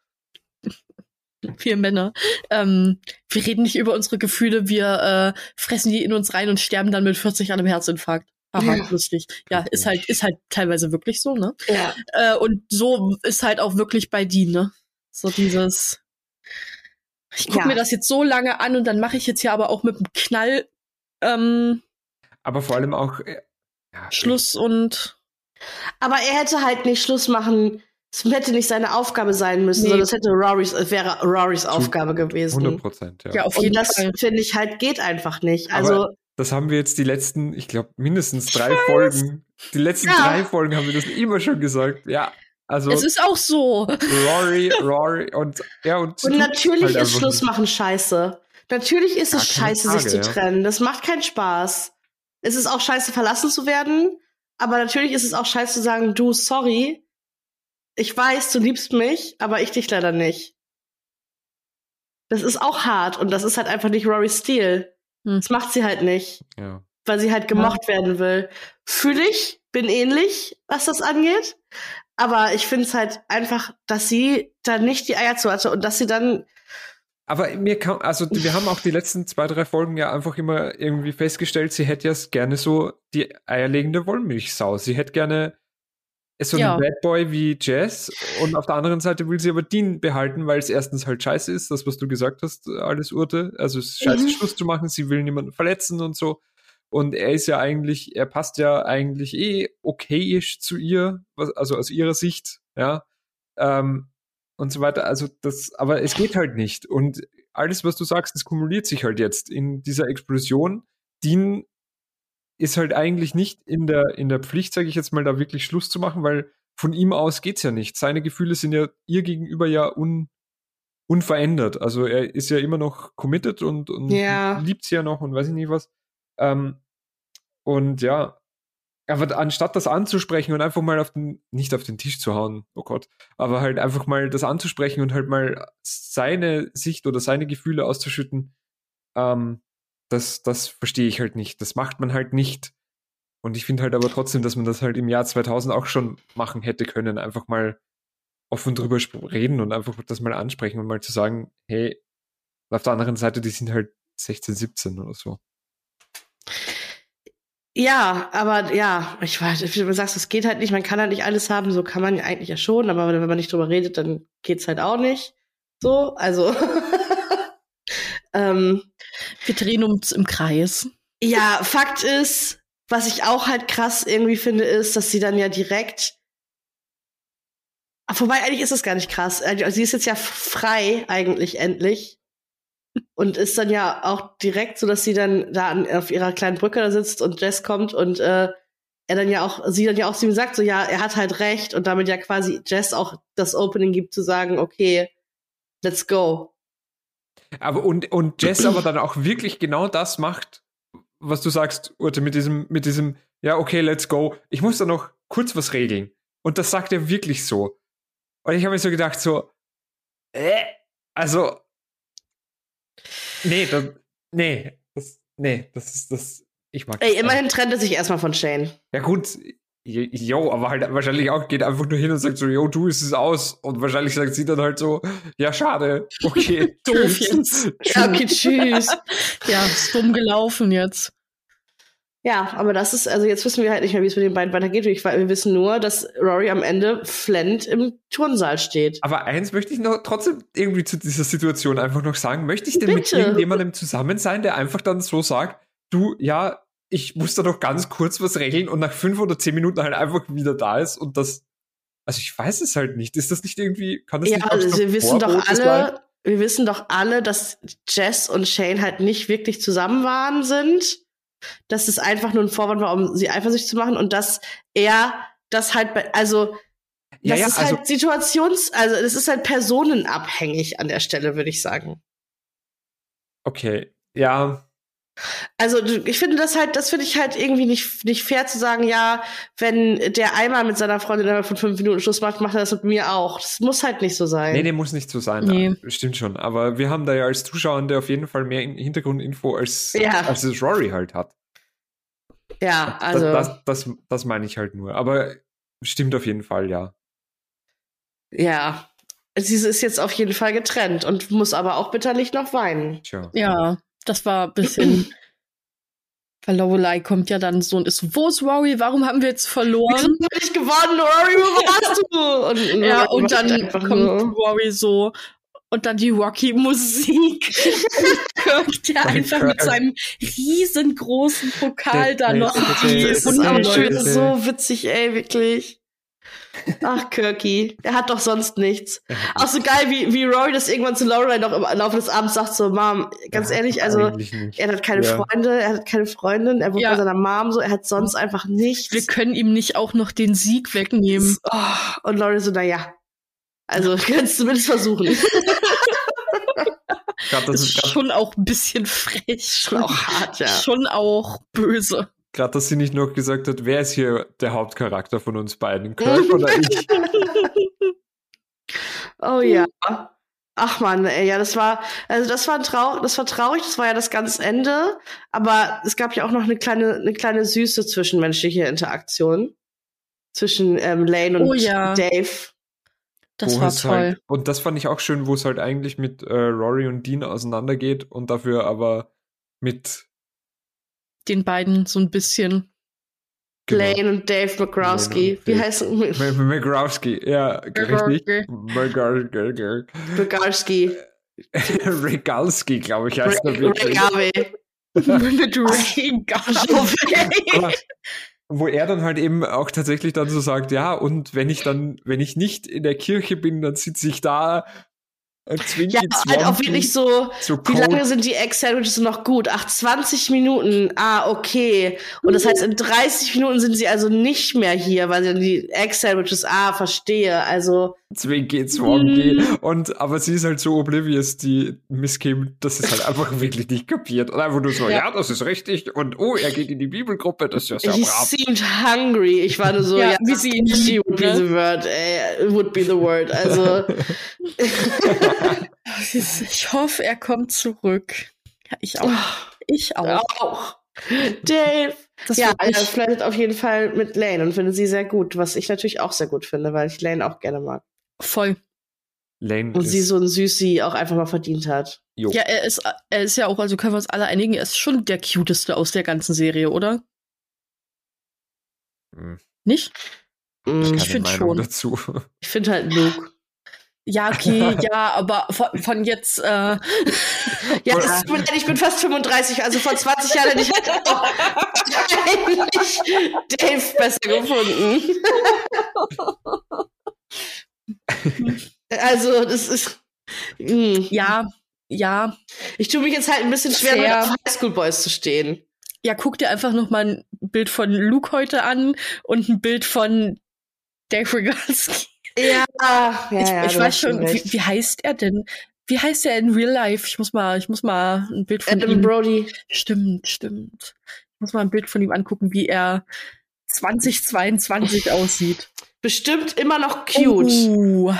(laughs) wir Männer, ähm, wir reden nicht über unsere Gefühle, wir äh, fressen die in uns rein und sterben dann mit 40 an einem Herzinfarkt. Aha, Ja. lustig. Ja, ist halt, ist halt teilweise wirklich so, ne? Ja. Äh, und so ist halt auch wirklich bei Dean, ne? So dieses, ich gucke Ja. mir das jetzt so lange an und dann mache ich jetzt hier aber auch mit dem Knall ähm, Aber vor allem auch. äh, Ja, Schluss und Aber er hätte halt nicht Schluss machen Es hätte nicht seine Aufgabe sein müssen, Nee. sondern es hätte Rorys, es wäre Rorys Aufgabe 100 gewesen. Prozent, ja. Ja, auf Und jeden das Fall. finde ich halt geht einfach nicht. Aber Also Das haben wir jetzt die letzten, ich glaube, mindestens drei Folgen. Die letzten Ja. drei Folgen haben wir das immer schon gesagt. Ja, also Es ist auch so. Rory, Rory und ja und, sie Und tut natürlich halt ist Schluss machen scheiße. Natürlich ist es scheiße, Frage, sich zu ja. trennen. Das macht keinen Spaß. Es ist auch scheiße, verlassen zu werden. Aber natürlich ist es auch scheiße zu sagen, du, sorry. Ich weiß, du liebst mich, aber ich dich leider nicht. Das ist auch hart und das ist halt einfach nicht Rory's Stil. Hm. Das macht sie halt nicht, Ja. weil sie halt gemocht werden will. Fühle ich, bin ähnlich, was das angeht. Aber ich finde es halt einfach, dass sie da nicht die Eier zu hatte und dass sie dann Aber mir kam, also wir haben auch die letzten zwei, drei Folgen ja einfach immer irgendwie festgestellt, sie hätte ja gerne so die eierlegende Wollmilchsau. Sie hätte gerne so einen Ja. Bad Boy wie Jazz und auf der anderen Seite will sie aber Dean behalten, weil es erstens halt scheiße ist, das, was du gesagt hast, alles Urte. Also es ist scheiße, Mhm. Schluss zu machen, sie will niemanden verletzen und so. Und er ist ja eigentlich, er passt ja eigentlich eh okayisch zu ihr, was, also aus ihrer Sicht, ja. Ähm, und so weiter. Also das, aber es geht halt nicht. Und alles, was du sagst, das kumuliert sich halt jetzt in dieser Explosion. Dean ist halt eigentlich nicht in der, in der Pflicht, sage ich jetzt mal, da wirklich Schluss zu machen, weil von ihm aus geht's ja nicht. Seine Gefühle sind ja ihr gegenüber ja un, unverändert. Also er ist ja immer noch committed und, und Ja. liebt sie ja noch und weiß ich nicht was. Ähm, und ja, aber anstatt das anzusprechen und einfach mal auf den, nicht auf den Tisch zu hauen, oh Gott, aber halt einfach mal das anzusprechen und halt mal seine Sicht oder seine Gefühle auszuschütten, ähm, das, das verstehe ich halt nicht. Das macht man halt nicht. Und ich finde halt aber trotzdem, dass man das halt im Jahr 2000 auch schon machen hätte können. Einfach mal offen drüber reden und einfach das mal ansprechen und mal zu sagen, hey, auf der anderen Seite, die sind halt 16, 17 oder so. Ja, aber ja, ich weiß, wie du sagst, es geht halt nicht, man kann halt nicht alles haben, so kann man ja eigentlich ja schon, aber wenn man nicht drüber redet, dann geht's halt auch nicht. So, also. (laughs) ähm, Wir drehen uns im Kreis. ja, Fakt ist, was ich auch halt krass irgendwie finde, ist, dass sie dann ja direkt. Wobei, eigentlich ist das gar nicht krass. Also, sie ist jetzt ja frei, eigentlich, endlich. Und ist dann ja auch direkt so, dass sie dann da an, auf ihrer kleinen Brücke da sitzt und Jess kommt und äh, er dann ja auch, sie dann ja auch zu ihm sagt, so ja, er hat halt recht und damit ja quasi Jess auch das Opening gibt zu sagen, okay, let's go. Aber und, und Jess aber dann auch wirklich genau das macht, was du sagst, Urte, mit diesem, mit diesem, ja, okay, let's go. Ich muss da noch kurz was regeln. Und das sagt er wirklich so. Und ich habe mir so gedacht, so, äh, also, nee, das, nee, das, nee, das ist, das, ich mag Ey, immerhin trennt er sich erstmal von Shane. Ja gut, jo, aber halt wahrscheinlich auch geht einfach nur hin und sagt so, jo, du ist es aus. Und wahrscheinlich sagt sie dann halt so, ja, schade, okay, (laughs) Doof jetzt. Ja, okay, tschüss. (laughs) Ja, ist dumm gelaufen jetzt. Ja, aber das ist, also jetzt wissen wir halt nicht mehr, wie es mit den beiden weitergeht. Ich, wir wissen nur, dass Rory am Ende flend im Turnsaal steht. Aber eins möchte ich noch trotzdem irgendwie zu dieser Situation einfach noch sagen. Möchte ich denn mit Bitte. irgendjemandem zusammen sein, der einfach dann so sagt, du, ja, ich muss da doch ganz kurz was regeln und nach fünf oder zehn Minuten halt einfach wieder da ist und das, also ich weiß es halt nicht. Ist das nicht irgendwie, kann das Ja, nicht also so wir wissen doch sein? alle, wir wissen doch alle, dass Jess und Shane halt nicht wirklich zusammen waren sind. Dass es einfach nur ein Vorwand war, um sie eifersüchtig zu machen und dass er das halt, bei, also Ja, das ja, ist also- halt Situations, also das ist halt personenabhängig an der Stelle, würde ich sagen. Okay, ja, Also ich finde das halt, das finde ich halt irgendwie nicht, nicht fair zu sagen, ja, wenn der einmal mit seiner Freundin innerhalb von fünf Minuten Schluss macht, macht er das mit mir auch. Das muss halt nicht so sein. Nee, nee, muss nicht so sein. Nee. Stimmt schon. Aber wir haben da ja als Zuschauer der auf jeden Fall mehr in- Hintergrundinfo als, Ja. als es Rory halt hat. Ja, also. das, das, das, das meine ich halt nur. Aber stimmt auf jeden Fall, ja. Ja. Sie ist jetzt auf jeden Fall getrennt und muss aber auch bitterlich noch weinen. Tja. Ja, das war ein bisschen. (clears throat) Weil Lorelei kommt ja dann so und ist, wo ist Rory? Warum haben wir jetzt verloren? hab ich gewonnen, Rory, wo warst du? Und, (laughs) Ja, und dann kommt nur- Rory so und dann die Rocky-Musik. (laughs) (laughs) Kirk, der einfach Kirk. mit seinem riesengroßen Pokal da noch Das Das ist aber schön, so witzig, ey, wirklich. Ach, Kirky, er hat doch sonst nichts. Auch so geil, wie, wie Rory das irgendwann zu Lorelei noch im Laufe des Abends sagt, so, Mom, ganz Ja, ehrlich, also, er hat keine Ja. Freunde, er hat keine Freundin, er wohnt Ja. bei seiner Mom, so, er hat sonst einfach nichts. Wir können ihm nicht auch noch den Sieg wegnehmen. Oh, und Lorelei so, na ja. Also, (laughs) kannst du zumindest versuchen. (laughs) Gerade, Das dass, ist schon auch ein bisschen frech. Schon auch hart, ja. Schon auch böse. Grad, dass sie nicht noch gesagt hat, wer ist hier der Hauptcharakter von uns beiden? Kirk oder ich? (laughs) Oh ja. Ach man, ey, ja, das war, also das war traurig, das war traurig, das war ja das ganze Ende, aber es gab ja auch noch eine kleine, eine kleine süße zwischenmenschliche Interaktion zwischen ähm, Lane und Oh ja. Dave. Das wo war es toll. Halt, und das fand ich auch schön, wo es halt eigentlich mit äh, Rory und Dean auseinandergeht und dafür aber mit Den beiden so ein bisschen. genau, Lane und Dave McGrowski. Wie heißen McGrowski, ja, richtig. McGrowski. (laughs) Regalski, glaube ich, heißt er wirklich. (laughs) Aber wo er dann halt eben auch tatsächlich dann so sagt, ja, und wenn ich dann, wenn ich nicht in der Kirche bin, dann sitze ich da, Zwinki Ja, halt auch wirklich so, so Wie lange sind die Egg-Sandwiches noch gut? Ach, 20 Minuten. Ah, okay. Und das heißt, in 30 Minuten sind sie also nicht mehr hier, weil sie dann die Egg-Sandwiches, ah, verstehe. Also, Zwinki Zwonki. Mhm. Und, aber sie ist halt so oblivious, die Miss Kim, dass es halt einfach (laughs) wirklich nicht kapiert. Und einfach nur so, ja. Ja. das ist richtig. Und oh, er geht in die Bibelgruppe, das ist ja sehr he brav. seemed hungry. Ich war nur so, ja, Ja, wie sie she would be ne? the word, ey, would be the word. Also, (laughs) Ich hoffe, er kommt zurück. Ja, ich auch. Ich auch. auch. Dave. Das ja, er flirtet auf jeden Fall mit Lane und findet sie sehr gut, was ich natürlich auch sehr gut finde, weil ich Lane auch gerne mag. Voll. Lane Und ist, sie so ein Süßi auch einfach mal verdient hat. jo. Ja, er ist, er ist ja auch, also können wir uns alle einigen, er ist schon der cuteste aus der ganzen Serie, oder? Hm, Nicht? Mm, ich find Meinung schon. dazu. Ich finde halt Luke. Ja, okay, (laughs) ja, aber von, von jetzt, äh, (laughs) Ja, es tut mir leid, ich bin fast 35, also vor 20 Jahren hätte ich halt eigentlich Dave besser gefunden. (laughs) also, das ist. mm. ja, ja, Ich tue mich jetzt halt ein bisschen schwer, Fair. mit auf Highschool Boys zu stehen. ja, guck dir einfach noch mal ein Bild von Luke heute an und ein Bild von Dave Regalski. Ja, ja, ich ja, ich weiß schon, wie, wie heißt er denn? Wie heißt er in Real Life? Ich muss mal, ich muss mal ein Bild von Adam ihm. Brody. Stimmt, stimmt. Ich muss mal ein Bild von ihm angucken, wie er 2022 aussieht. Bestimmt immer noch cute. Uh,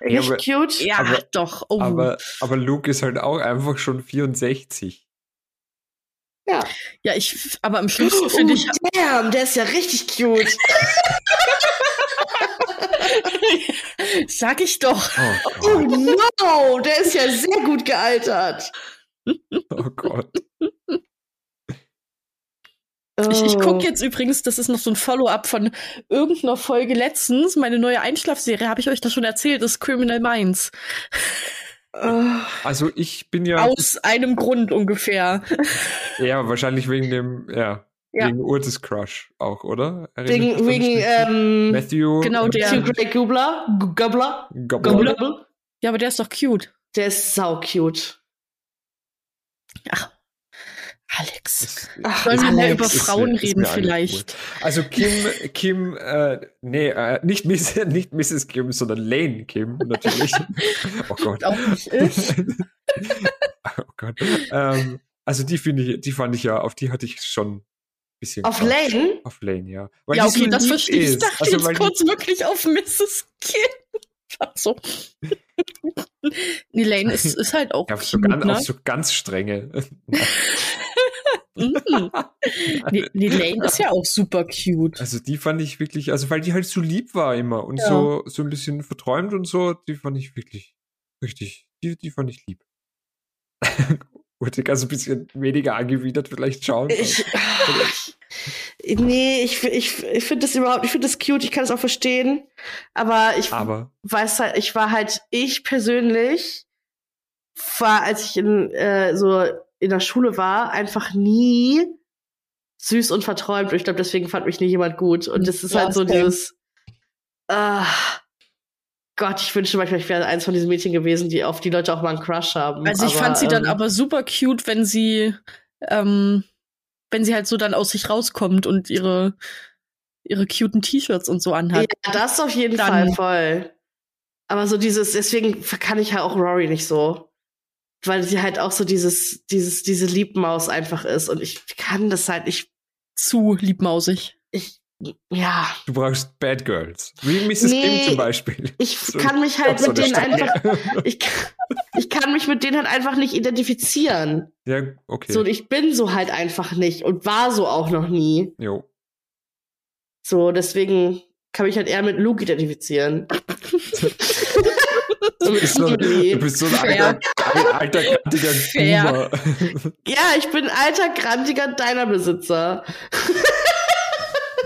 Nicht aber- cute? ja, Aber- doch. Oh. Aber, aber Luke ist halt auch einfach schon 64. Ja. ja, ich, aber am schlimmsten finde ich, Oh, damn, der ist ja richtig cute. (laughs) sag ich doch. Oh Oh no, der ist ja sehr gut gealtert. Oh Gott. Ich, ich Oh. gucke jetzt übrigens, das ist noch so ein Follow-up von irgendeiner Folge letztens, meine neue Einschlafserie, habe ich euch das schon erzählt, ist Criminal Minds. Oh. Also ich bin ja, Aus einem Grund ungefähr. ja wahrscheinlich wegen dem, ja, Ja. wegen Urtes Crush auch, oder? Erinnert Wegen, wegen ähm, Matthew. Genau der. Matthew Gray Gubler. Gu- Gubler. Gubler. Ja, aber der ist doch cute. Der ist sau cute. Ach, Alex. Ach, Sollen wir mehr über ist Frauen ist reden eigentlich vielleicht? Also Kim, Kim, äh, nee, äh, nicht, Miss, (laughs) nicht Mrs. Kim, sondern Lane Kim, natürlich. (laughs) oh Gott. Auch nicht ich. (laughs) oh Gott. Ähm, also die finde ich, die fand ich ja, auf die hatte ich schon ein bisschen. Auf Crush. Lane? Auf Lane, ja. Weil Ja, die so okay, das verstehe ich. Ich ist. dachte Also, jetzt kurz wirklich auf Mrs. Kim. Ach so. nee, Lane ist, ist halt auch Ja, auf so, ne? auf so ganz strenge. Mhm. nee, nee, Lane ist ja auch super cute. Also die fand ich wirklich, also weil die halt so lieb war immer und Ja. so, so ein bisschen verträumt und so, die fand ich wirklich richtig, die, die fand ich lieb. (laughs) Wollte also ein bisschen weniger angewidert vielleicht schauen. Ich, (laughs) nee, ich, ich, ich finde das überhaupt, ich finde das cute, ich kann es auch verstehen. Aber ich aber weiß halt, ich war halt, ich persönlich war, als ich in, äh, so in der Schule war, einfach nie süß und verträumt. Und ich glaube, deswegen fand mich nie jemand gut. Und das ist Ja, halt so same. dieses, Ah, Gott, ich wünschte manchmal, ich wäre eins von diesen Mädchen gewesen, die auf die Leute auch mal einen Crush haben. Also ich aber, fand sie dann ähm, aber super cute, wenn sie, ähm, wenn sie halt so dann aus sich rauskommt und ihre, ihre cuten T-Shirts und so anhat. Ja, das auf jeden Dann- Fall voll. Aber so dieses, deswegen kann ich ja auch Rory nicht so. Weil sie halt auch so dieses, dieses, diese Liebmaus einfach ist. Und ich kann das halt nicht, Zu liebmausig. ich, ja. Du brauchst Bad Girls. Wie Mrs. Nee, Kim zum Beispiel. Ich So- kann mich halt so mit eine denen Stange. einfach, (laughs) ich, kann- ich kann mich mit denen halt einfach nicht identifizieren. Ja, okay. So, und ich bin so halt einfach nicht und war so auch noch nie. jo. So, deswegen kann mich halt eher mit Luke identifizieren. (laughs) Du bist so, Emily. du bist so ein Fair. alter, ein alter, kantiger (laughs) Fair. Boomer. Ja, ich bin alter, grantiger Diner-Besitzer.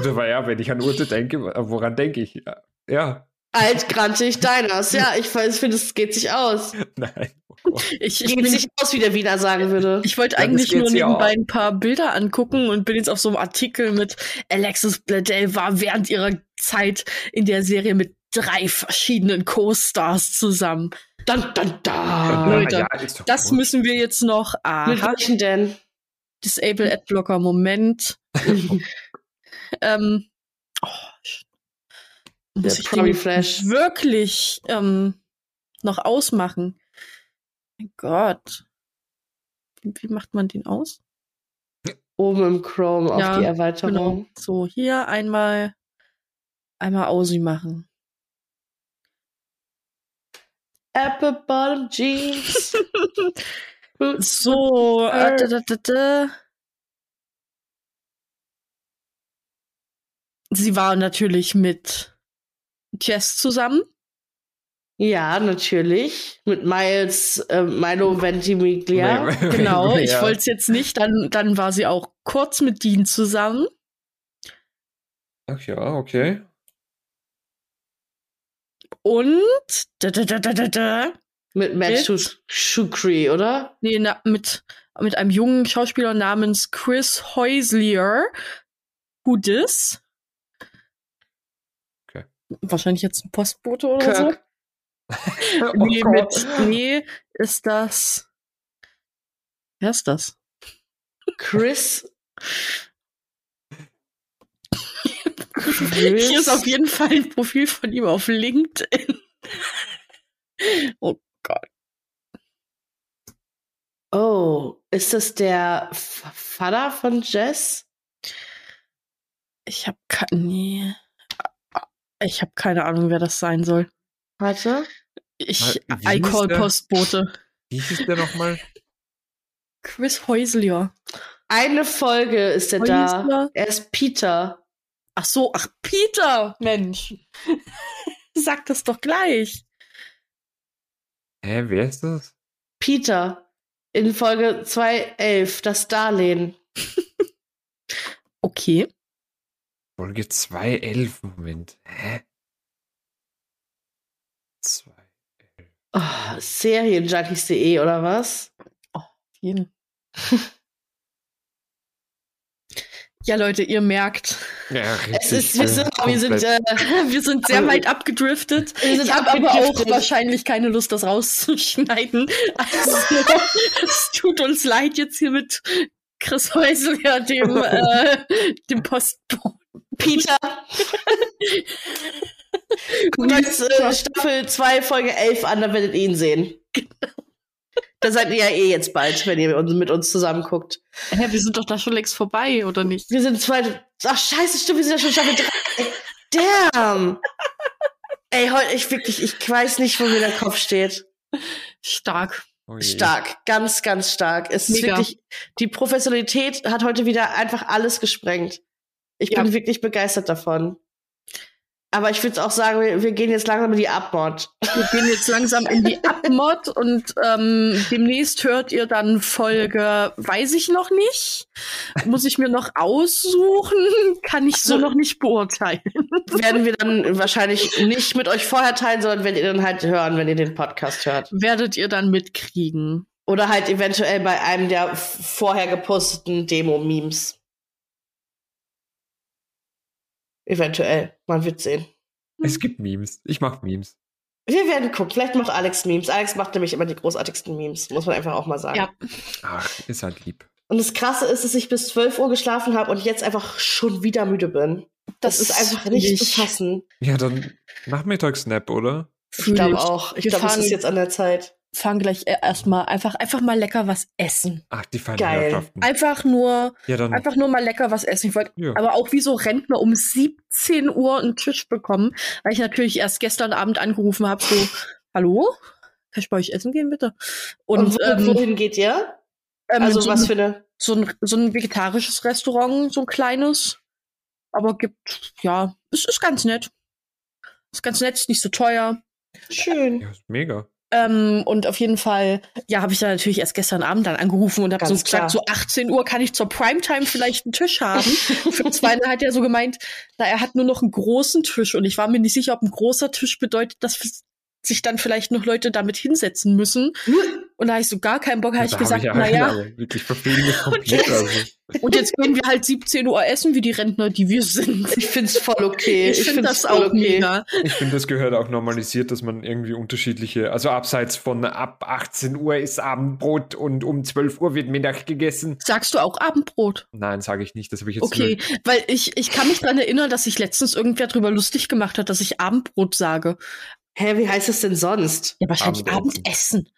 Aber ja, wenn ich an Urte denke, woran denke ich? Ja. Alt, grantig, Diners. Ja, ich finde, es geht sich aus. Nein. Oh. Ich, ich, Geht bin, sich aus, wie der Wiener sagen würde. ich wollte eigentlich nur nebenbei auch. ein paar Bilder angucken und bin jetzt auf so einem Artikel mit Alexis Bledel war während ihrer Zeit in der Serie mit drei verschiedenen Co-Stars zusammen. Dann, dann, da. Leute, ja, Das gut. müssen wir jetzt noch. Mit Aha, welchen denn? Disable Adblocker, Moment. (laughs) ähm, oh, muss ich den Flash. wirklich ähm, noch ausmachen? Mein Gott. Wie, wie macht man den aus? Oben im Chrome auf Ja, die Erweiterung. Genau. So, hier einmal, einmal Ausi machen. Apple Bottom Jeans. (laughs) So, äh, da, da, da, da. Sie war natürlich mit Jess zusammen. Ja, natürlich. Mit Miles, äh, Milo Ventimiglia. Nee, Genau, (laughs) ich wollte es jetzt nicht. Dann, dann war sie auch kurz mit Dean zusammen. Ach ja, okay. Und da, da, da, da, da, da. Mit Matt Mit- Shuk- Shukri, oder? Nee, na, mit, mit einem jungen Schauspieler namens Chris Heuslier. Who dis? Okay. Wahrscheinlich jetzt ein Postbote oder so. Kirk. (laughs) Oh nee, Gott. mit, nee, ist das. Wer ist das? Chris. Hier ist auf jeden Fall ein Profil von ihm auf LinkedIn. (laughs) oh Gott. Oh, ist das der F Vater von Jess? Ich hab keine. Nee. Ich habe keine Ahnung, wer das sein soll. Warte. Ich Wie I call der? Postbote. Wie hieß der nochmal? Chris Heuslier. Eine Folge ist er da. Er ist Peter. Ach so, ach Peter, Mensch. (laughs) Sag das doch gleich. Hä, wer ist das? Peter. In Folge 211, das Darlehen. (laughs) Okay. Folge 2.11, Moment. Hä? 2. Oh, Serienjunkies.de oder was? Jeden. (laughs) Ja, Leute, ihr merkt, Ja, Es ist, wir sind, wir sind, äh, (laughs) wir sind sehr Aber- weit abgedriftet. Wir sind ich habe aber auch wahrscheinlich keine Lust, das rauszuschneiden. Also, (laughs) es tut uns leid jetzt hier mit Chris Häusler, dem, äh, dem Postboten. Peter. Guckt euch äh, Staffel 2, Folge 11 an, dann werdet ihr ihn sehen. (laughs) Da seid ihr ja eh jetzt bald, wenn ihr mit uns, mit uns zusammen guckt. Hä, wir sind doch da schon längst vorbei, oder nicht? Wir sind zwei. Ach, scheiße, stimmt, wir sind ja schon Staffel 3. Damn! Ey, heute, ich wirklich, ich weiß nicht, wo mir der Kopf steht. Stark. Oh. Stark, ganz, ganz stark. Es ist Mega. wirklich, die Professionalität hat heute wieder einfach alles gesprengt. Ich Ja. bin wirklich begeistert davon. Aber ich würde auch sagen, wir, wir gehen jetzt langsam in die Abmord. Wir gehen jetzt langsam in die Abmod und ähm, demnächst hört ihr dann Folge, weiß ich noch nicht. Muss ich mir noch aussuchen, kann ich so Also- noch nicht beurteilen. Werden wir dann wahrscheinlich nicht mit euch vorher teilen, sondern werdet ihr dann halt hören, wenn ihr den Podcast hört. Werdet ihr dann mitkriegen. Oder halt eventuell bei einem der vorher geposteten Demo-Memes. Eventuell. Man wird sehen. Es gibt Memes. Ich mache Memes. Wir werden gucken. Vielleicht macht Alex Memes. Alex macht nämlich immer die großartigsten Memes, muss man einfach auch mal sagen. Ja. Ach, ist halt lieb. Und das Krasse ist, dass ich bis 12 Uhr geschlafen habe und jetzt einfach schon wieder müde bin. Das, ist einfach nicht zu ich- fassen. Ja, dann Nachmittagsnap, oder? Ich glaube auch. Ich glaube, es ist jetzt an der Zeit. Fangen gleich e- erstmal einfach, einfach mal lecker was essen. Ach, die feinen Geil. Herrschaften. Einfach nur, Ja, dann. einfach nur mal lecker was essen. Ich wollte Ja. aber auch wie so Rentner um 17 Uhr einen Tisch bekommen, weil ich natürlich erst gestern Abend angerufen habe, so, hallo? Kann ich bei euch essen gehen, bitte? Und, Und, wo, ähm, wohin geht ihr? ähm, Also so, was ein, für eine. so, ein, so ein vegetarisches Restaurant, so ein kleines. Aber gibt, ja, es ist ganz nett. Ist ganz nett, ist nicht so teuer. Schön. ja, ist mega. Ähm, und auf jeden Fall, ja, habe ich dann natürlich erst gestern Abend dann angerufen und habe so gesagt, so 18 Uhr kann ich zur Primetime vielleicht einen Tisch haben. (laughs) Für zwei hat er so gemeint, na, er hat nur noch einen großen Tisch und ich war mir nicht sicher, ob ein großer Tisch bedeutet, dass sich dann vielleicht noch Leute damit hinsetzen müssen. Und da habe ich so gar keinen Bock, habe ich gesagt, hab naja, aber (laughs) wirklich verfehlen wir (laughs) komplett. Also. (laughs) und jetzt gehen wir halt 17 Uhr essen, wie die Rentner, die wir sind. Ich find's voll okay. Ich, finde find's das voll auch mega. Ich finde, das gehört auch normalisiert, dass man irgendwie unterschiedliche, also abseits von ab 18 Uhr ist Abendbrot und um 12 Uhr wird Mittag gegessen. Sagst du auch Abendbrot? Nein, sage ich nicht, das habe ich jetzt Okay, weil ich, ich kann mich dran erinnern, dass sich letztens irgendwer drüber lustig gemacht hat, dass ich Abendbrot sage. Hä, wie heißt es denn sonst? Ja, wahrscheinlich Abendessen. Abendessen.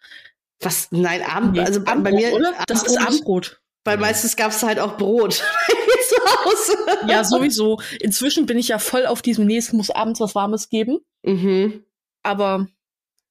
Was? Nein, Abend. Nee, also bei- bei Abendbrot, mir. oder? Das ist Abendbrot. Weil meistens gab's halt auch Brot (laughs) bei mir zu Hause. Ja, sowieso. Inzwischen bin ich ja voll auf diesem nächsten, muss abends was Warmes geben. Mhm. Aber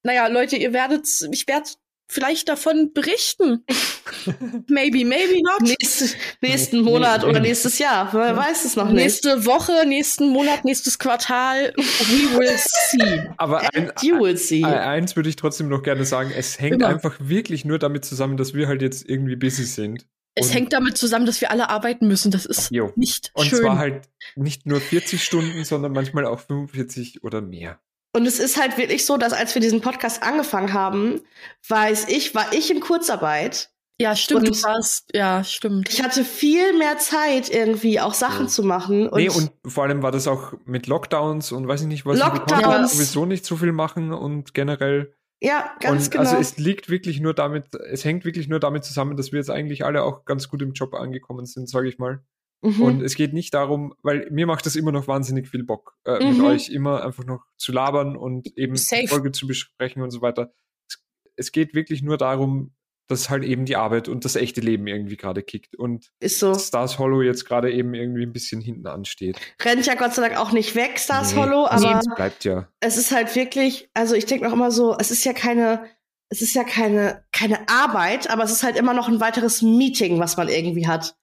naja, Leute, ihr werdet, ich werde vielleicht davon berichten. (laughs) maybe, maybe not. Nächste, nächsten Monat Nee, oder nee. nächstes Jahr. Wer weiß es noch nicht. Nächste Woche, nächsten Monat, nächstes Quartal. We will see. Aber ein, You will see. ein, eins würde ich trotzdem noch gerne sagen, es hängt Immer. einfach wirklich nur damit zusammen, dass wir halt jetzt irgendwie busy sind. Es Und- hängt damit zusammen, dass wir alle arbeiten müssen. Das ist Jo. nicht Und schön. zwar halt nicht nur 40 Stunden, sondern manchmal auch 45 oder mehr. Und es ist halt wirklich so, dass als wir diesen Podcast angefangen haben, weiß ich, war ich in Kurzarbeit. ja, stimmt. und- du warst, ja, stimmt. Ich hatte viel mehr Zeit, irgendwie auch Sachen Ja. zu machen. Und, nee, und vor allem war das auch mit Lockdowns und weiß ich nicht was. Lockdowns. konntest sowieso nicht so viel machen und generell. ja, ganz und genau. also es liegt wirklich nur damit, es hängt wirklich nur damit zusammen, dass wir jetzt eigentlich alle auch ganz gut im Job angekommen sind, sage ich mal. Mhm. Und es geht nicht darum, weil mir macht das immer noch wahnsinnig viel Bock, äh, Mhm. mit euch immer einfach noch zu labern und eben Safe. Folge zu besprechen und so weiter. Es, es geht wirklich nur darum, dass halt eben die Arbeit und das echte Leben irgendwie gerade kickt und ist so. Stars Hollow jetzt gerade eben irgendwie ein bisschen hinten ansteht. Rennt ja Gott sei Dank auch nicht weg, Stars Nee, Hollow, also aber es bleibt ja. es ist halt wirklich, also ich denke noch immer so, es ist ja keine, es ist ja keine, keine Arbeit, aber es ist halt immer noch ein weiteres Meeting, was man irgendwie hat.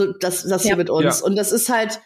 So, das, das hier Ja. mit uns. Ja. Und das ist halt,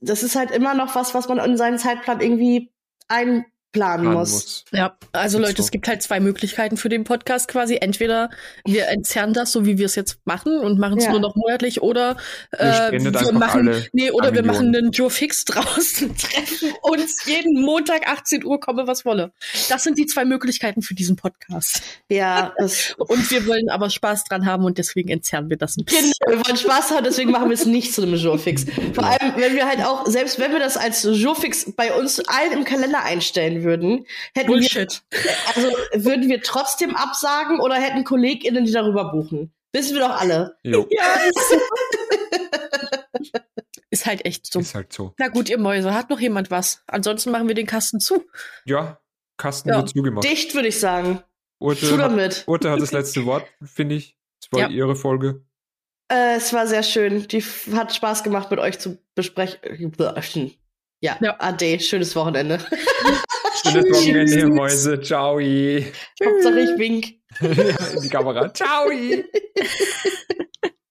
das ist halt immer noch was, was man in seinen Zeitplan irgendwie einplanen planen muss. muss. Ja, also Leute, so. es gibt halt zwei Möglichkeiten für den Podcast quasi. Entweder wir entzerren das, so wie wir es jetzt machen und machen es Ja. nur noch monatlich, oder äh, wir machen, nee, oder wir Millionen. machen einen Joe Fix draus (laughs) und treffen uns jeden Montag 18 Uhr, komme was wolle. Das sind die zwei Möglichkeiten für diesen Podcast. Ja, (laughs) Und wir wollen aber Spaß dran haben und deswegen entzerren wir das ein bisschen. Genau, wir wollen Spaß haben, deswegen machen wir es nicht zu einem Jourfix. Vor allem, wenn wir halt auch, selbst wenn wir das als Jourfix bei uns allen im Kalender einstellen würden, hätten Bullshit. wir, also würden wir trotzdem absagen oder hätten KollegInnen, die darüber buchen. Wissen wir doch alle. Jo, Ja, (laughs) ist, halt echt so. ist halt so. Na gut, ihr Mäuse, hat noch jemand was? Ansonsten machen wir den Kasten zu. Ja, Kasten Ja. wird zugemacht. Dicht, würde ich sagen. Zu Urte hat, damit. Urte hat das letzte Wort, finde ich. Es war Ja. ihre Folge. Äh, es war sehr schön. Die hat Spaß gemacht, mit euch zu besprechen. Ja, Ja. ade. Schönes Wochenende. (laughs) Schönes Wochenende, ihr Mäuse. Ciao. Hauptsache ich wink. (laughs) In die Kamera. Ciao. (laughs)